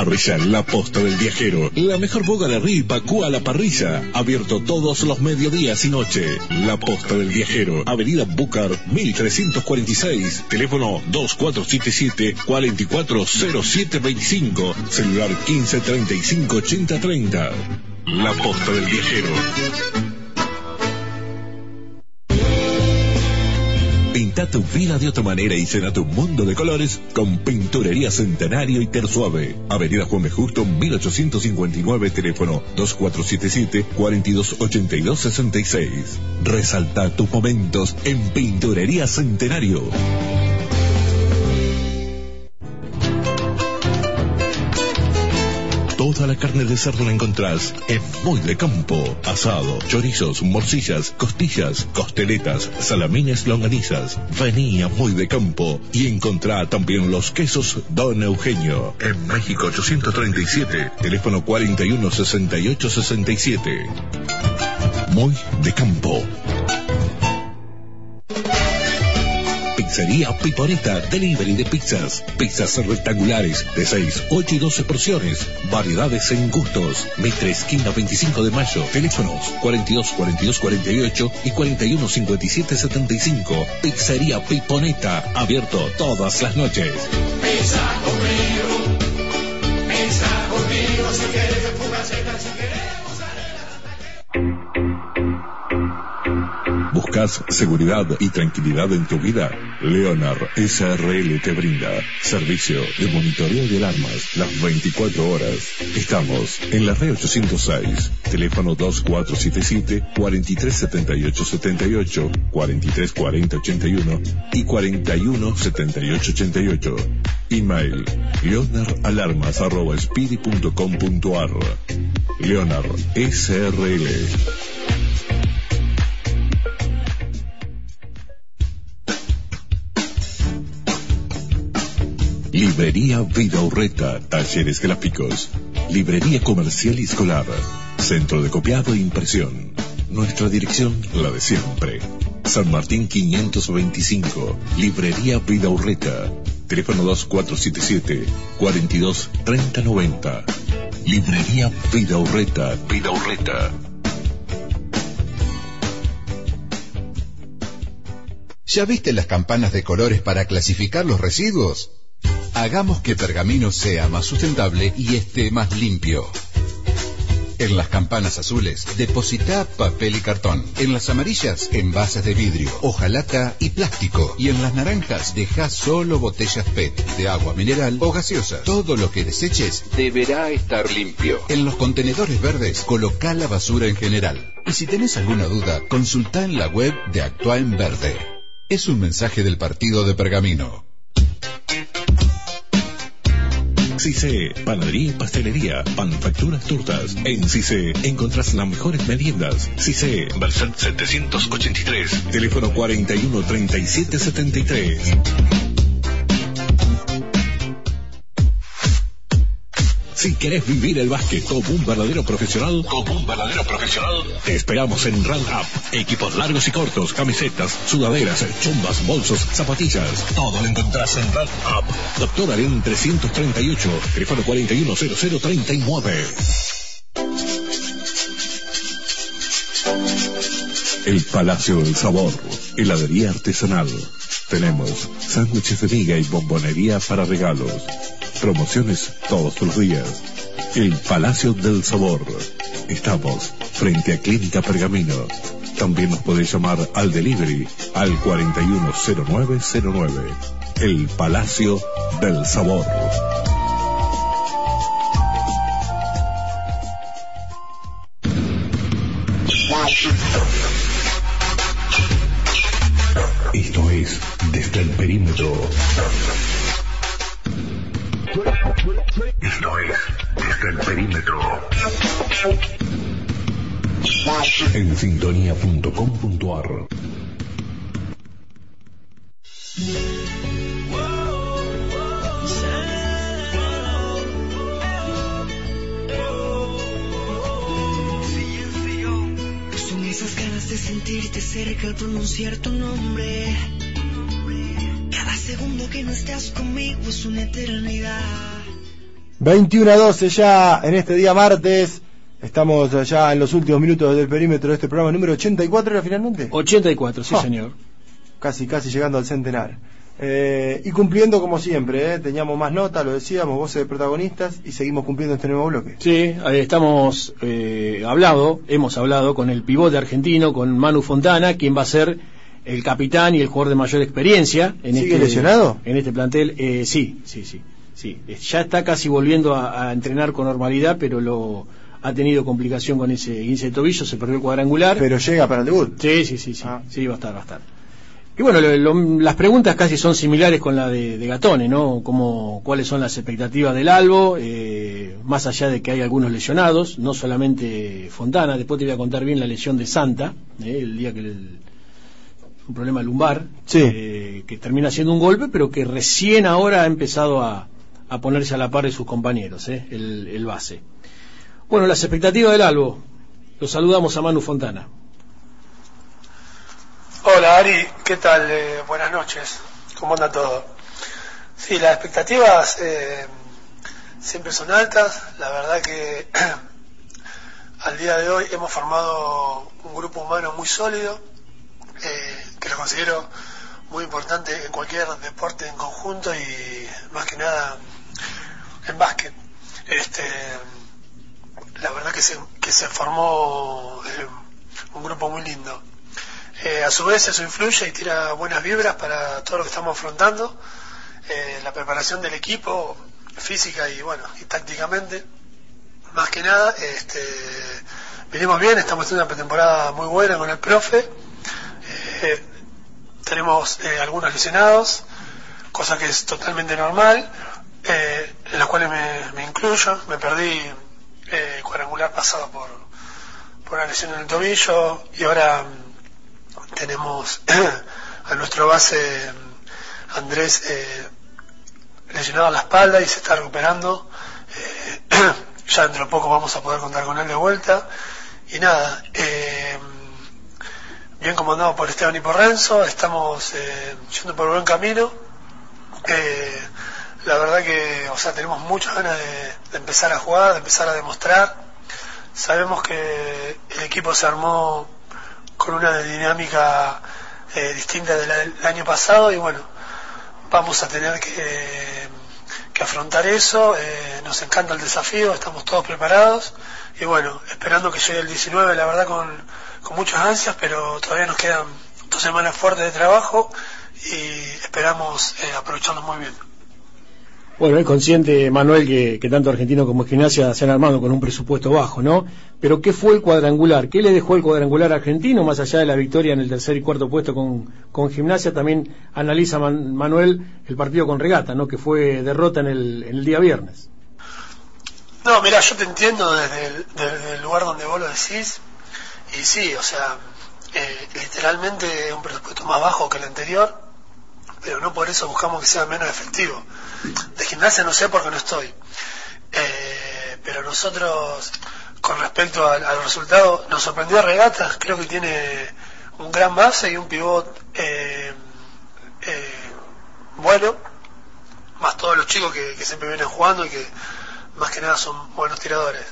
Speaker 1: 5984. Parrilla La Posta del Viajero. La mejor boga de río Pacúa a la parrilla. Abierto todos los mediodías y noche. La Posta del Viajero. Avenida Búcar 1346. Teléfono 2477-440725. Celular 1535-8030. La Posta del Viajero. Pinta tu vida de otra manera y llena tu mundo de colores con Pinturería Centenario y Tersuave. Avenida Juan B. Justo, 1859, teléfono 2477-428266. Resalta tus momentos en Pinturería Centenario. Toda la carne de cerdo la encontrás en Muy de Campo. Asado, chorizos, morcillas, costillas, costeletas, salamines, longanizas. Vení a Muy de Campo y encontrá también los quesos Don Eugenio. En México 837, teléfono 416867. Muy de Campo. Pizzería Piponeta, delivery de pizzas, pizzas rectangulares de 6, 8 y 12 porciones, variedades en gustos, Mitre esquina 25 de mayo, teléfonos 42 42 48 y 41 57 75, Pizzería Piponeta, abierto todas las noches.
Speaker 8: Pizza conmigo, pizza
Speaker 1: ¿Buscas seguridad y tranquilidad en tu vida? Leonard SRL te brinda servicio de monitoreo de alarmas las 24 horas. Estamos en la red 806, teléfono 2477-437878, 434081 y 417888. Email leonardalarmas.speedy.com.ar Leonard SRL Librería Vida Urreta, talleres gráficos, librería comercial y escolar, centro de copiado e impresión. Nuestra dirección, la de siempre. San Martín 525, Librería Vida Urreta, teléfono 2477 42 3090. Librería Vida Urreta, Vida Urreta.
Speaker 6: ¿Ya viste las campanas de colores para clasificar los residuos? Hagamos que Pergamino sea más sustentable y esté más limpio. En las campanas azules, deposita papel y cartón. En las amarillas, envases de vidrio, hojalata y plástico. Y en las naranjas, deja solo botellas PET de agua mineral o gaseosa. Todo lo que deseches deberá estar limpio. En los contenedores verdes, coloca la basura en general. Y si tenés alguna duda, consulta en la web de Actúa en Verde. Es un mensaje del partido de Pergamino.
Speaker 1: CICE, panadería y pastelería, manufacturas tortas. En CICE encontrás las mejores meriendas. CICE, Verset 783, teléfono 41 37 73. Si querés vivir el básquet como un verdadero profesional, como un verdadero profesional, te esperamos en Run Up. Equipos largos y cortos, camisetas, sudaderas, chumbas, bolsos, zapatillas. Todo lo encontrás en Run Up. Doctor Aren 338, teléfono 410039. El Palacio del Sabor, heladería artesanal. Tenemos sándwiches de miga y bombonería para regalos. Promociones todos los días. El Palacio del Sabor. Estamos frente a Clínica Pergamino. También nos podéis llamar al delivery al 410909. El Palacio del Sabor. Esto es Desde el Perímetro. Esto es Desde el Perímetro. En sintonía.com.ar
Speaker 3: Son esas ganas de sentirte cerca al pronunciar tu nombre. Cada segundo que no estás conmigo es una eternidad.
Speaker 4: 21 a 12 ya en este día martes. Estamos ya en los últimos minutos del perímetro de este programa número 84 era finalmente.
Speaker 2: 84, sí
Speaker 4: Ah.
Speaker 2: señor.
Speaker 4: Casi, casi llegando al centenar. Eh, y cumpliendo como siempre, ¿eh? teníamos más nota, lo decíamos, voces de protagonistas y seguimos cumpliendo este nuevo bloque.
Speaker 2: Sí, estamos eh, hablado, hemos hablado con el pivote argentino, con Manu Fontana, quien va a ser el capitán y el jugador de mayor experiencia en
Speaker 4: ¿Sigue
Speaker 2: este
Speaker 4: lesionado?
Speaker 2: En este plantel, eh, sí, sí, sí, sí. Ya está casi volviendo a, a entrenar con normalidad, pero lo ha tenido complicación con ese 15 de tobillo, se perdió el cuadrangular.
Speaker 4: Pero llega para el debut.
Speaker 2: Sí, sí, sí, sí, sí, va a estar, va a estar. Y bueno, lo- lo- las preguntas casi son similares con la de, de Gatone, ¿no? Como cuáles son las expectativas del Albo, eh, más allá de que hay algunos lesionados, no solamente Fontana, después te voy a contar bien la lesión de Santa, eh, el día que el, un problema lumbar,
Speaker 4: Sí.
Speaker 2: eh, que termina siendo un golpe, pero que recién ahora ha empezado a, a ponerse a la par de sus compañeros, eh, el, el base. Bueno, las expectativas del Albo, lo saludamos a Manu Fontana.
Speaker 9: Hola Ari, ¿qué tal? Eh, buenas noches, ¿cómo anda todo? Sí, las expectativas eh, siempre son altas, la verdad que al día de hoy hemos formado un grupo humano muy sólido, eh, que lo considero muy importante en cualquier deporte en conjunto y más que nada en básquet. Este, la verdad que se, que se formó eh, un grupo muy lindo. Eh, a su vez eso influye y tira buenas vibras para todo lo que estamos afrontando, eh, la preparación del equipo, física y bueno, y tácticamente. Más que nada, este, venimos bien, estamos haciendo una pretemporada muy buena con el profe, eh, tenemos algunos lesionados, cosa que es totalmente normal, eh, en las cuales me, incluyo, me perdí eh, cuadrangular pasado por, por una lesión en el tobillo y ahora mm, tenemos a nuestro base mm, Andrés eh, lesionado a la espalda y se está recuperando. Eh, ya dentro de poco vamos a poder contar con él de vuelta. Y nada, eh, bien comandado por Esteban y por Renzo, estamos eh, yendo por buen camino. Eh, la verdad que, o sea, tenemos muchas ganas de, de empezar a jugar, de empezar a demostrar. Sabemos que el equipo se armó con una dinámica eh, distinta del, del año pasado y bueno, vamos a tener que, afrontar eso. eh, nos encanta el desafío, estamos todos preparados y bueno, esperando que llegue el 19, la verdad con, con muchas ansias, pero todavía nos quedan dos semanas fuertes de trabajo y esperamos eh, muy bien.
Speaker 2: Bueno, es consciente, Manuel, que, tanto Argentino como Gimnasia se han armado con un presupuesto bajo, ¿no? Pero ¿qué fue el cuadrangular? ¿Qué le dejó el cuadrangular argentino, más allá de la victoria en el tercer y cuarto puesto con, con Gimnasia? También analiza Man- Manuel el partido con Regata, ¿no? Que fue derrota en el, en el día viernes.
Speaker 9: No, mira, yo te entiendo desde el, lugar donde vos lo decís. Y sí, o sea, eh, literalmente un presupuesto más bajo que el anterior, pero no por eso buscamos que sea menos efectivo. De gimnasia no sé porque no estoy. Eh, pero nosotros, con respecto al, al resultado, nos sorprendió Regatas. Creo que tiene un gran base y un pivot eh, eh, bueno, más todos los chicos que, que siempre vienen jugando y que más que nada son buenos tiradores.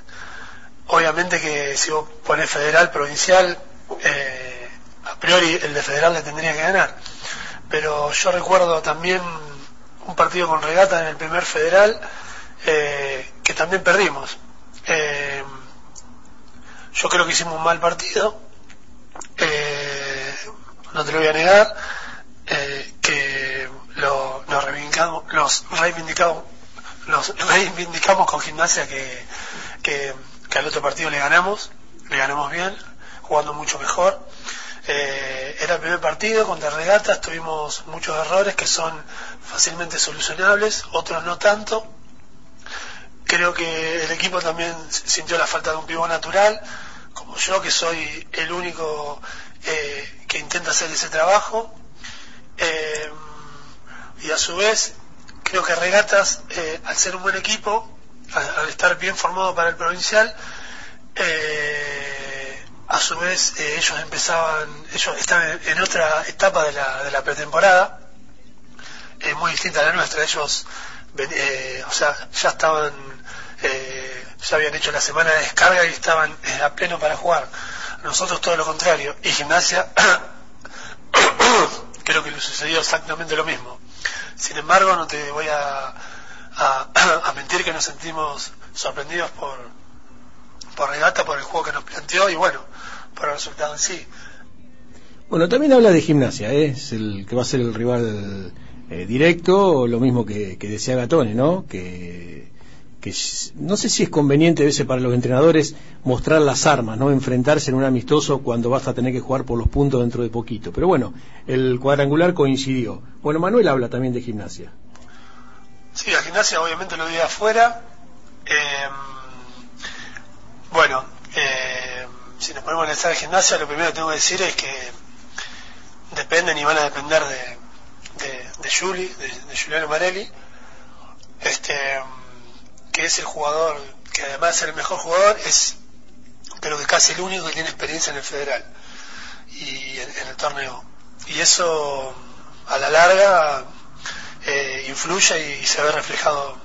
Speaker 9: Obviamente que si vos pones federal, provincial, eh, a priori el de federal le tendría que ganar. Pero yo recuerdo también un partido con regata en el primer federal eh, que también perdimos. Eh, yo creo que hicimos un mal partido, eh, no te lo voy a negar, eh, que lo, nos reivindicamos, los reivindicamos, los reivindicamos con gimnasia que, que, al otro partido le ganamos, le ganamos bien, jugando mucho mejor. Eh, era el primer partido contra regatas, tuvimos muchos errores que son fácilmente solucionables, otros no tanto. Creo que el equipo también sintió la falta de un pivot natural, como yo que soy el único eh, que intenta hacer ese trabajo. Eh, y a su vez creo que Regatas, eh, al ser un buen equipo, al, al estar bien formado para el provincial, a su vez ellos empezaban, ellos estaban en otra etapa de la, de la pretemporada, eh, muy distinta a la nuestra, ellos, eh, o sea, ya estaban, eh, ya habían hecho la semana de descarga y estaban eh, a pleno para jugar. Nosotros todo lo contrario, y gimnasia, creo que le sucedió exactamente lo mismo. Sin embargo, no te voy a, a, a mentir que nos sentimos sorprendidos por, por regata, por el juego que nos planteó y bueno, por el resultado en sí.
Speaker 2: Bueno, también habla de gimnasia, ¿eh? es el que va a ser el rival eh, directo, lo mismo que, que decía Gatone, ¿no? Que, que no sé si es conveniente a veces para los entrenadores mostrar las armas, no enfrentarse en un amistoso cuando vas a tener que jugar por los puntos dentro de poquito. Pero bueno, el cuadrangular coincidió. Bueno, Manuel habla también de gimnasia.
Speaker 9: Sí, la gimnasia obviamente lo vi afuera. Eh, bueno, eh, si nos ponemos a analizar gimnasia, lo primero que tengo que decir es que dependen y van a depender de, de, Juli, de, de Giuliano Marelli, este, que es el jugador, que además de ser el mejor jugador, es creo que casi el único que tiene experiencia en el federal y en, el torneo. Y eso a la larga eh, influye y, se ve reflejado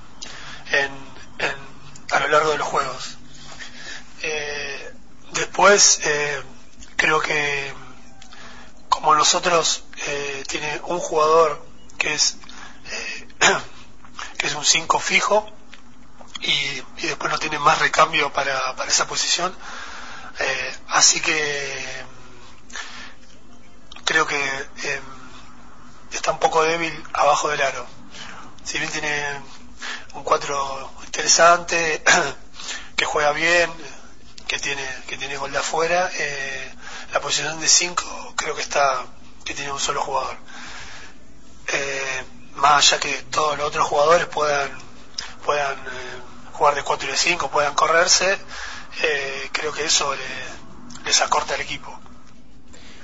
Speaker 9: en, en- a lo largo de los juegos. Eh, después eh, creo que como nosotros eh, tiene un jugador que es eh, que es un 5 fijo y, después no tiene más recambio para, para esa posición. Eh, así que mm, creo que eh, está un poco débil abajo del aro. Si bien tiene un 4 interesante que juega bien que tiene que tiene gol de afuera eh, la posición de 5 creo que está que tiene un solo jugador Eh, más allá que todos los otros jugadores puedan puedan eh, jugar de 4 y de 5 puedan correrse eh, creo que eso le- les acorta al equipo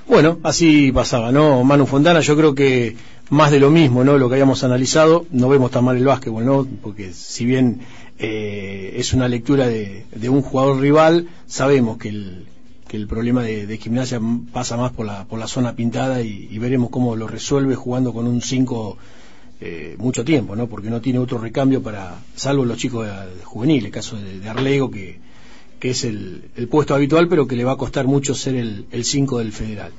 Speaker 2: Bueno, así pasaba, ¿no? Manu Fontana, yo creo que más de lo mismo, ¿no? Lo que habíamos analizado, no vemos tan mal el básquetbol, ¿no? Porque si bien es una lectura de, de un jugador rival, sabemos que el, que el problema de, gimnasia pasa más por la, por la zona pintada y, veremos cómo lo resuelve jugando con un 5 eh, mucho tiempo, ¿no? Porque no tiene otro recambio para, salvo los chicos de, de juvenil, el caso de, Arlego, que, que es el, el puesto habitual, pero que le va a costar mucho ser el 5 del federal.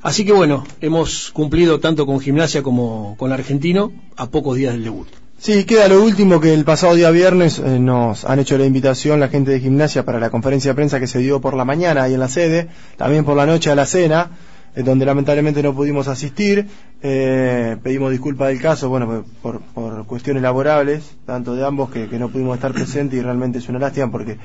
Speaker 2: Así que bueno, hemos cumplido tanto con gimnasia como con argentino a pocos días del debut.
Speaker 4: Sí, queda lo último que el pasado día viernes eh, nos han hecho la invitación la gente de gimnasia para la conferencia de prensa que se dio por la mañana ahí en la sede, también por la noche a la cena, eh, donde lamentablemente no pudimos asistir. Eh, pedimos disculpas del caso, bueno, por, por cuestiones laborables, tanto de ambos que, que no pudimos estar presentes y realmente es una lástima porque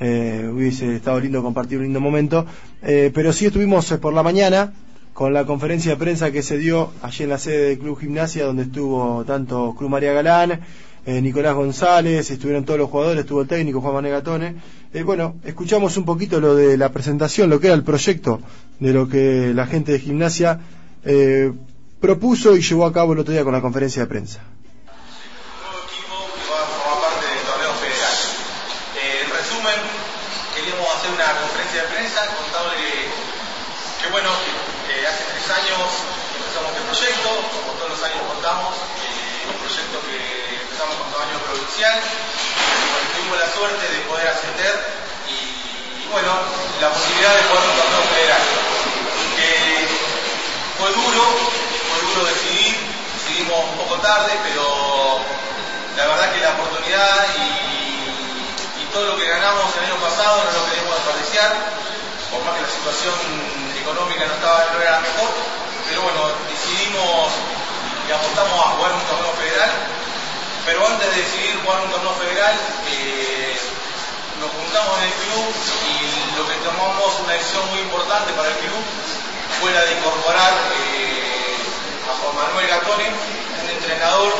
Speaker 4: eh, hubiese estado lindo compartir un lindo momento. Pero sí estuvimos por la mañana con la conferencia de prensa que se dio allí en la sede del Club Gimnasia, donde estuvo tanto Cruz María Galán, eh, Nicolás González, estuvieron todos los jugadores, estuvo el técnico Juan Manegatone. Eh, bueno, escuchamos un poquito lo de la presentación, lo que era el proyecto de lo que la gente de Gimnasia eh, propuso y llevó a cabo el otro día con la conferencia de prensa.
Speaker 10: Eh, queríamos hacer una conferencia de prensa, contarle que bueno, hace tres años empezamos este proyecto, como todos los años contamos, eh, un proyecto que empezamos con tamaño provincial, tuvimos la suerte de poder ascender y, bueno, la posibilidad de un torneo federal. Que fue duro, fue duro decidir, decidimos un poco tarde, pero la verdad que la oportunidad y, y todo lo que ganamos el año pasado no lo queremos desperdiciar, por más que la situación económica no estaba no era la mejor, pero bueno, decidimos y apostamos a jugar un torneo federal, pero antes de decidir jugar un torneo federal, eh, nos juntamos en el club y lo que tomamos una decisión muy importante para el club fue la de incorporar eh, a Juan Manuel Gatone, un entrenador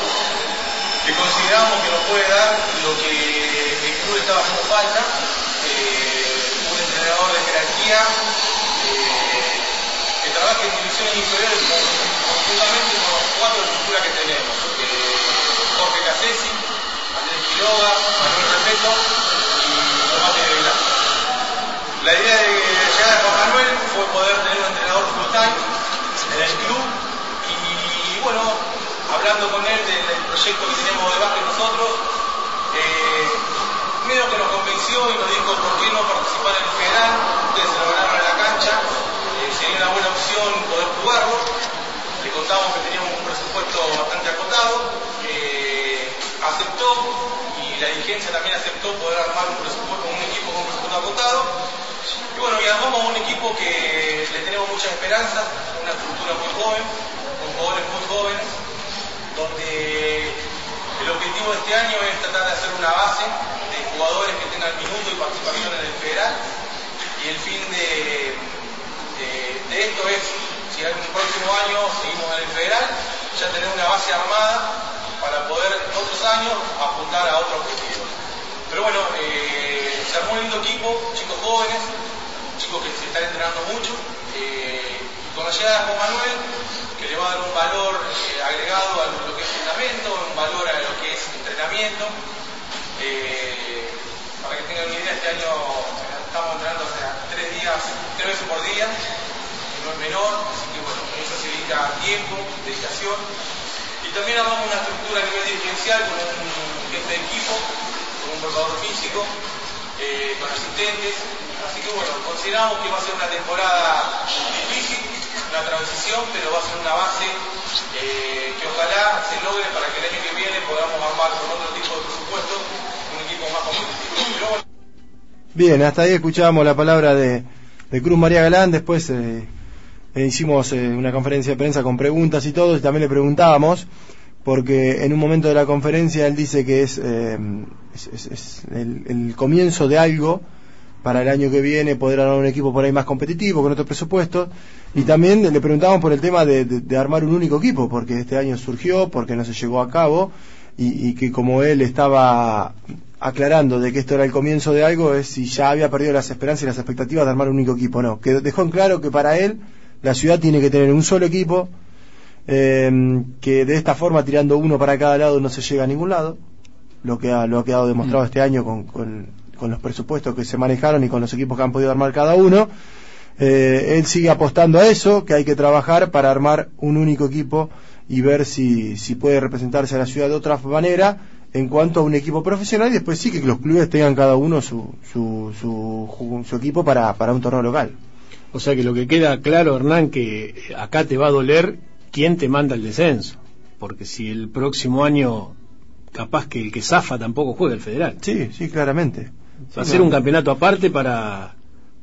Speaker 10: que consideramos que nos puede dar lo que el club estaba haciendo falta, eh, un entrenador de jerarquía, que trabaje en divisiones inferiores con conjuntamente con los cuatro de estructura que tenemos. Eh, Jorge Casesi, Andrés Quiroga, Manuel Repeto y Tomás de. La idea de llegar a Juan Manuel fue poder tener un entrenador full en el club y bueno, hablando con él del, proyecto que tenemos de básquet nosotros, eh, medio que nos convenció y nos dijo por qué no participar en el federal, ustedes se lo ganaron en la cancha, eh, sería una buena opción poder jugarlo. Le contamos que teníamos un presupuesto bastante acotado, eh, aceptó y la dirigencia también aceptó poder armar un presupuesto, un equipo con un presupuesto acotado. Y bueno, y armamos un equipo que le tenemos muchas esperanzas, una estructura muy joven, con jugadores muy jóvenes, donde el objetivo de este año es tratar de hacer una base de jugadores que tengan minuto y participación en el federal. Y el fin de, de, de esto es, si en el próximo año seguimos en el federal, ya tener una base armada para poder otros años apuntar a otro objetivo. Pero bueno, eh, se armó un lindo equipo, chicos jóvenes, chicos que se están entrenando mucho. Eh, con la llegada de Juan Manuel, que le va a dar un valor eh, agregado a lo que es fundamento, un valor a lo que es entrenamiento. Eh, para que tengan una idea, este año estamos entrenando o sea, tres días, tres no es menor, así que bueno, eso se dedica tiempo, dedicación. Y también armamos una estructura a nivel dirigencial con un jefe de equipo, con un preparador físico, eh, con asistentes. Así que bueno, consideramos que va a ser una temporada difícil, una transición, pero va a ser una base eh, que ojalá se logre para que el año que viene podamos armar con otro tipo de presupuesto un equipo más competitivo.
Speaker 4: Bien, hasta ahí escuchábamos la palabra de, de Cruz María Galán, después eh, eh, hicimos eh, una conferencia de prensa con preguntas y todo, y también le preguntábamos, porque en un momento de la conferencia él dice que es, el, comienzo de algo para el año que viene poder armar un equipo por ahí más competitivo, con otros presupuestos, y también le preguntábamos por el tema de, armar un único equipo, porque este año surgió, porque no se llegó a cabo, y que como él estaba aclarando de que esto era el comienzo de algo, es si ya había perdido las esperanzas y las expectativas de armar un único equipo, no, que dejó en claro que para él la ciudad tiene que tener un solo equipo, eh, que de esta forma tirando uno para cada lado no se llega a ningún lado, lo que ha, lo ha quedado demostrado este año con, con, con los presupuestos que se manejaron y con los equipos que han podido armar cada uno. Eh, él sigue apostando a eso, que hay que trabajar para armar un único equipo y ver si, si puede representarse a la ciudad de otra manera en cuanto a un equipo profesional y después sí que los clubes tengan cada uno su, su, su, su equipo para, para un torneo local.
Speaker 2: O sea que lo que queda claro, Hernán, que acá te va a doler quién te manda el descenso. Porque si el próximo año, capaz que el que zafa tampoco juega el federal.
Speaker 4: Sí, sí, claramente.
Speaker 2: Va a ser un campeonato aparte para,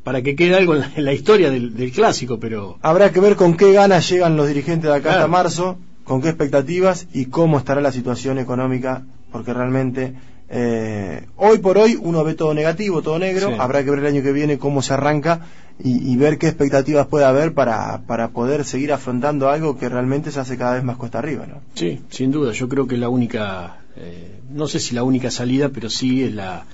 Speaker 2: para que quede algo en la, en la historia del, del clásico, pero
Speaker 4: Habrá que ver con qué ganas llegan los dirigentes de acá hasta marzo, con qué expectativas y cómo estará la situación económica, porque realmente eh, hoy por hoy uno ve todo negativo, todo negro,
Speaker 2: Sí.
Speaker 4: habrá que ver el año que viene cómo se arranca y, y ver qué expectativas puede haber para, para poder seguir afrontando algo que realmente se hace cada vez más cuesta arriba. ¿no?
Speaker 2: sí, sin duda, yo creo que la única, eh, no sé si la única salida, pero sí es la,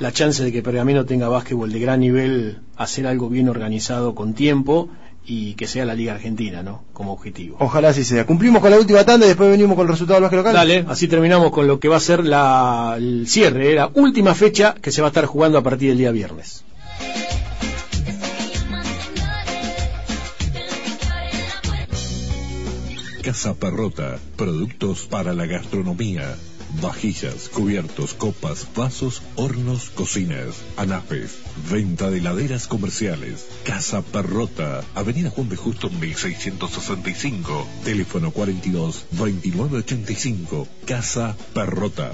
Speaker 2: la chance de que Pergamino tenga básquetbol de gran nivel, hacer algo bien organizado con tiempo y que sea la Liga Argentina, ¿no? Como objetivo.
Speaker 4: Ojalá así sea. Cumplimos con la última tanda y después venimos con el resultado del básquet local.
Speaker 2: Dale, así terminamos con lo que va a ser la, el cierre, la última fecha que se va a estar jugando a partir del día viernes.
Speaker 1: Casa Perrota, productos para la gastronomía. Vajillas, cubiertos, copas, vasos, hornos, cocinas, anafes, venta de heladeras comerciales. Casa Perrota, Avenida Juan B. Justo 1665, teléfono 42 2985. Casa Perrota.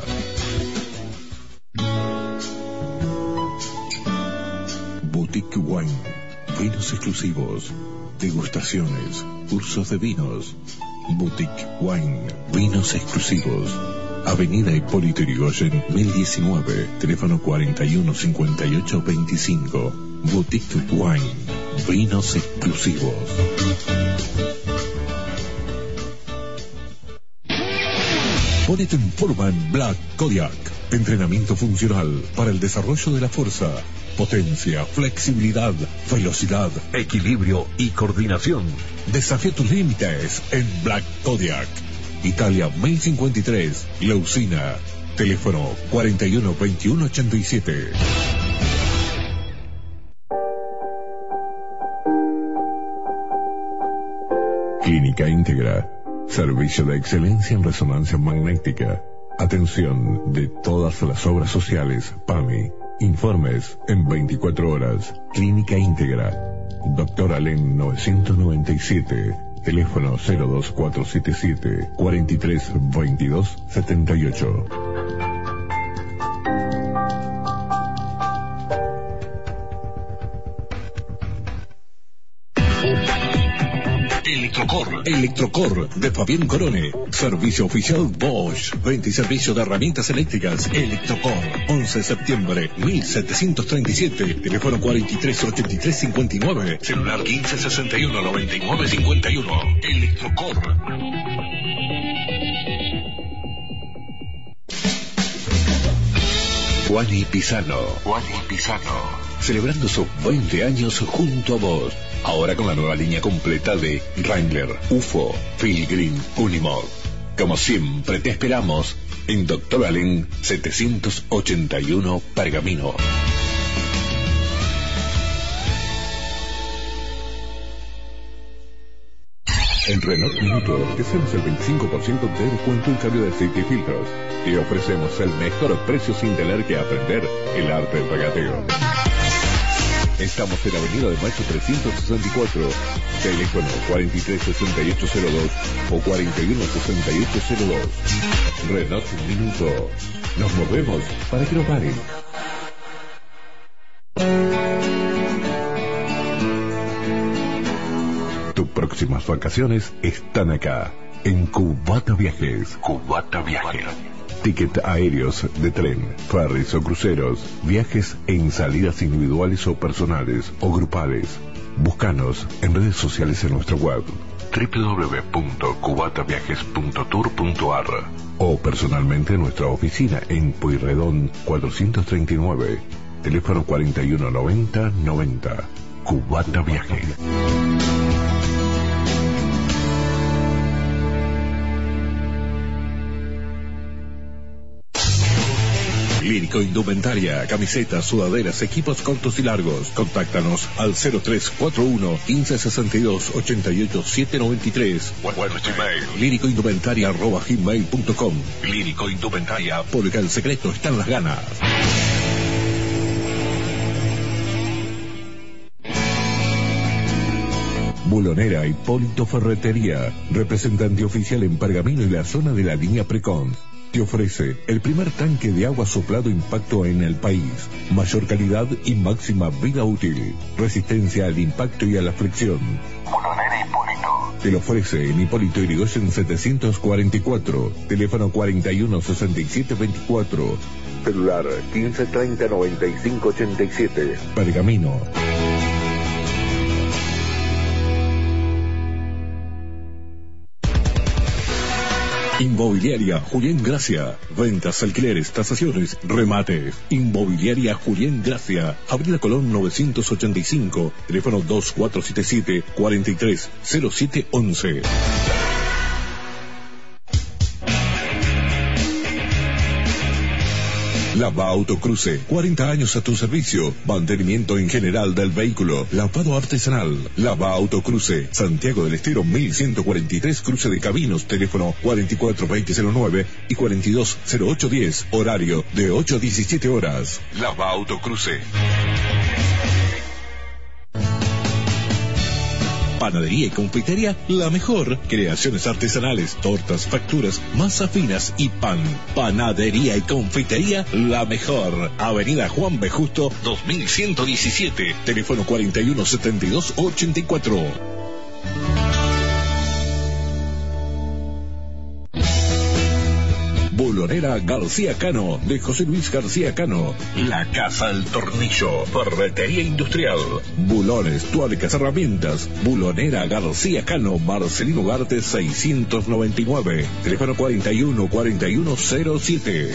Speaker 1: Boutique Wine, vinos exclusivos, degustaciones, cursos de vinos. Boutique Wine, vinos exclusivos. Avenida Hipólito Yrigoyen, 1019, teléfono 41 58 25. Boutique Wine, vinos exclusivos. Ponete en forma en Black Kodiak. Entrenamiento funcional para el desarrollo de la fuerza, potencia, flexibilidad, velocidad, equilibrio y coordinación. Desafía tus límites en Black Kodiak. Italia 1053, Leucina. Teléfono 41 21 87. Clínica Íntegra. Servicio de excelencia en resonancia magnética. Atención de todas las obras sociales. PAMI. Informes en 24 horas. Clínica Íntegra. Doctor Alén 997. Teléfono 02477 43 22 78. Electrocor, Electrocor de Fabián Corone. Servicio oficial Bosch. Venta y servicio de herramientas eléctricas. Electrocor. 11 de septiembre 1737. Teléfono 438359. Celular 1561 9951. Electrocor. Juani Pisano. Juani Pisano. Celebrando sus 20 años junto a vos. Ahora con la nueva línea completa de Wrangler, UFO, Phil Green, Unimog. Como siempre te esperamos en Doctor Allen 781 Pergamino. En Renault Minuto te hacemos el 25% de descuento en cambio de aceite y filtros. Te ofrecemos el mejor precio sin tener que aprender el arte del regateo. Estamos en Avenida de Mayo 364. Teléfono 436802 o 416802. Renault Minuto. Nos movemos para que no paren. Tus próximas vacaciones están acá, en Cubata Viajes. Cubata Viajes. Ticket aéreos de tren, ferries o cruceros, viajes en salidas individuales o personales o grupales. Búscanos en redes sociales en nuestra web www.cubataviajes.tour.ar o personalmente en nuestra oficina en Pueyrredón 439, teléfono 4190 90. Cubata Viajes. Lírico Indumentaria, camisetas, sudaderas, equipos cortos y largos. Contáctanos al 0341 1562 88 793 o a nuestro email gmail.com. Lírico Indumentaria, porque el secreto está en las ganas. Bulonera Hipólito Ferretería, representante oficial en Pergamino y la zona de la línea Precon. Te ofrece el primer tanque de agua soplado impacto en el país, mayor calidad y máxima vida útil, resistencia al impacto y a la fricción. Te lo ofrece en Hipólito Yrigoyen 744, teléfono 41 67 24, celular 15 30 95 87. Pergamino. Inmobiliaria Julián Gracia. Ventas, alquileres, tasaciones, remates. Inmobiliaria Julián Gracia. Avenida Colón 985. Teléfono 2477 430711. Lava Autocruce, 40 años a tu servicio. Mantenimiento en general del vehículo. Lavado artesanal. Lava Autocruce, Santiago del Estero 1143, cruce de Cabinos, teléfono 442009 y 420810, horario de 8 a 17 horas. Lava Autocruce. Panadería y confitería, la mejor. Creaciones artesanales, tortas, facturas, masa finas y pan. Panadería y confitería, la mejor. Avenida Juan B. Justo, 2117. Teléfono 417284. Pulonera García Cano, de José Luis García Cano. La Casa del Tornillo, Ferretería Industrial. Bulones, tuercas, herramientas. Bulonera García Cano, Marcelino Garte 699. Teléfono 41 4107.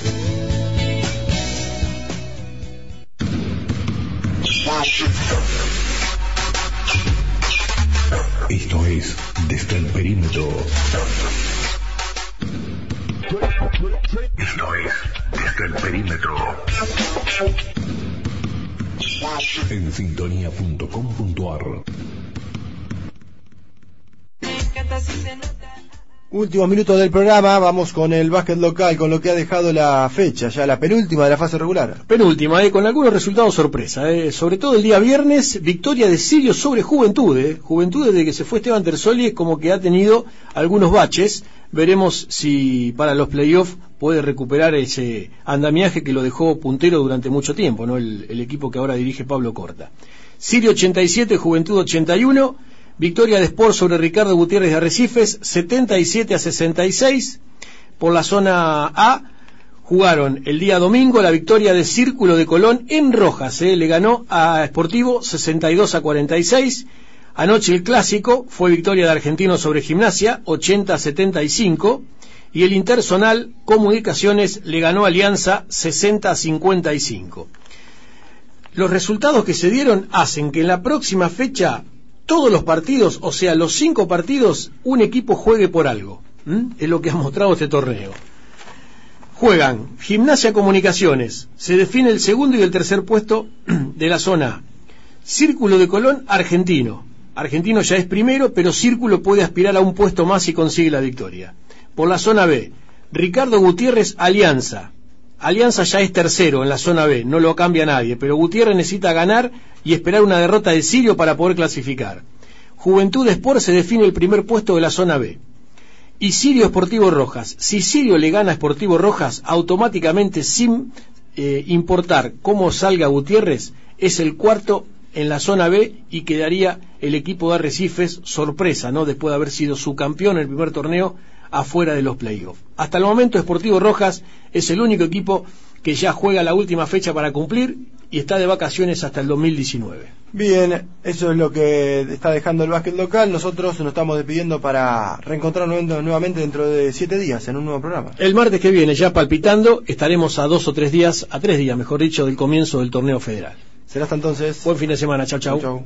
Speaker 1: Esto es Desde el Perímetro. Esto es Desde el Perímetro. En sintonía.com.ar.
Speaker 4: Últimos minutos del programa, vamos con el básquet local, con lo que ha dejado la fecha, ya la penúltima de la fase regular.
Speaker 2: Penúltima, eh, con algunos resultados sorpresa. eh. Sobre todo el día viernes, victoria de Sirio sobre Juventud. eh. Juventud desde que se fue Esteban Tersoli es como que ha tenido algunos baches. Veremos si para los playoffs puede recuperar ese andamiaje que lo dejó puntero durante mucho tiempo, ¿no? El, equipo que ahora dirige Pablo Corta. Sirio 87, Juventud 81. Victoria de Sport sobre Ricardo Gutiérrez de Arrecifes, 77 a 66. Por la zona A, jugaron el día domingo la victoria de Círculo de Colón en Rojas. ¿eh? Le ganó a Sportivo 62 a 46. Anoche el clásico fue victoria de Argentino sobre Gimnasia 80 a 75. Y el Intersonal Comunicaciones le ganó Alianza 60 a 55. Los resultados que se dieron hacen que en la próxima fecha todos los partidos, o sea, los cinco partidos, un equipo juegue por algo. Es lo que ha mostrado este torneo. Juegan Gimnasia Comunicaciones, se define el segundo y el tercer puesto de la zona. Círculo de Colón, Argentino. Argentino ya es primero, pero Círculo puede aspirar a un puesto más si consigue la victoria. Por la zona B, Ricardo Gutiérrez, Alianza. Alianza ya es tercero en la zona B, no lo cambia nadie, pero Gutiérrez necesita ganar y esperar una derrota de Sirio para poder clasificar. Juventud Sport se define el primer puesto de la zona B. Y Sirio Esportivo Rojas. Si Sirio le gana a Esportivo Rojas, automáticamente, sin eh, importar cómo salga Gutiérrez, es el cuarto en la zona B y quedaría el equipo de Arrecifes sorpresa, ¿no? Después de haber sido su campeón en el primer torneo afuera de los playoffs. Hasta el momento Esportivo Rojas es el único equipo que ya juega la última fecha para cumplir y está de vacaciones hasta el 2019.
Speaker 4: Bien, eso es lo que está dejando el básquet local. Nosotros nos estamos despidiendo para reencontrarnos nuevamente dentro de siete días en un nuevo programa.
Speaker 2: El martes que viene, ya palpitando, estaremos a dos o tres días, a tres días, mejor dicho, del comienzo del torneo federal.
Speaker 4: Será hasta entonces.
Speaker 2: Buen fin de semana, chau chau.
Speaker 4: chau.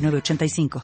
Speaker 11: 906985.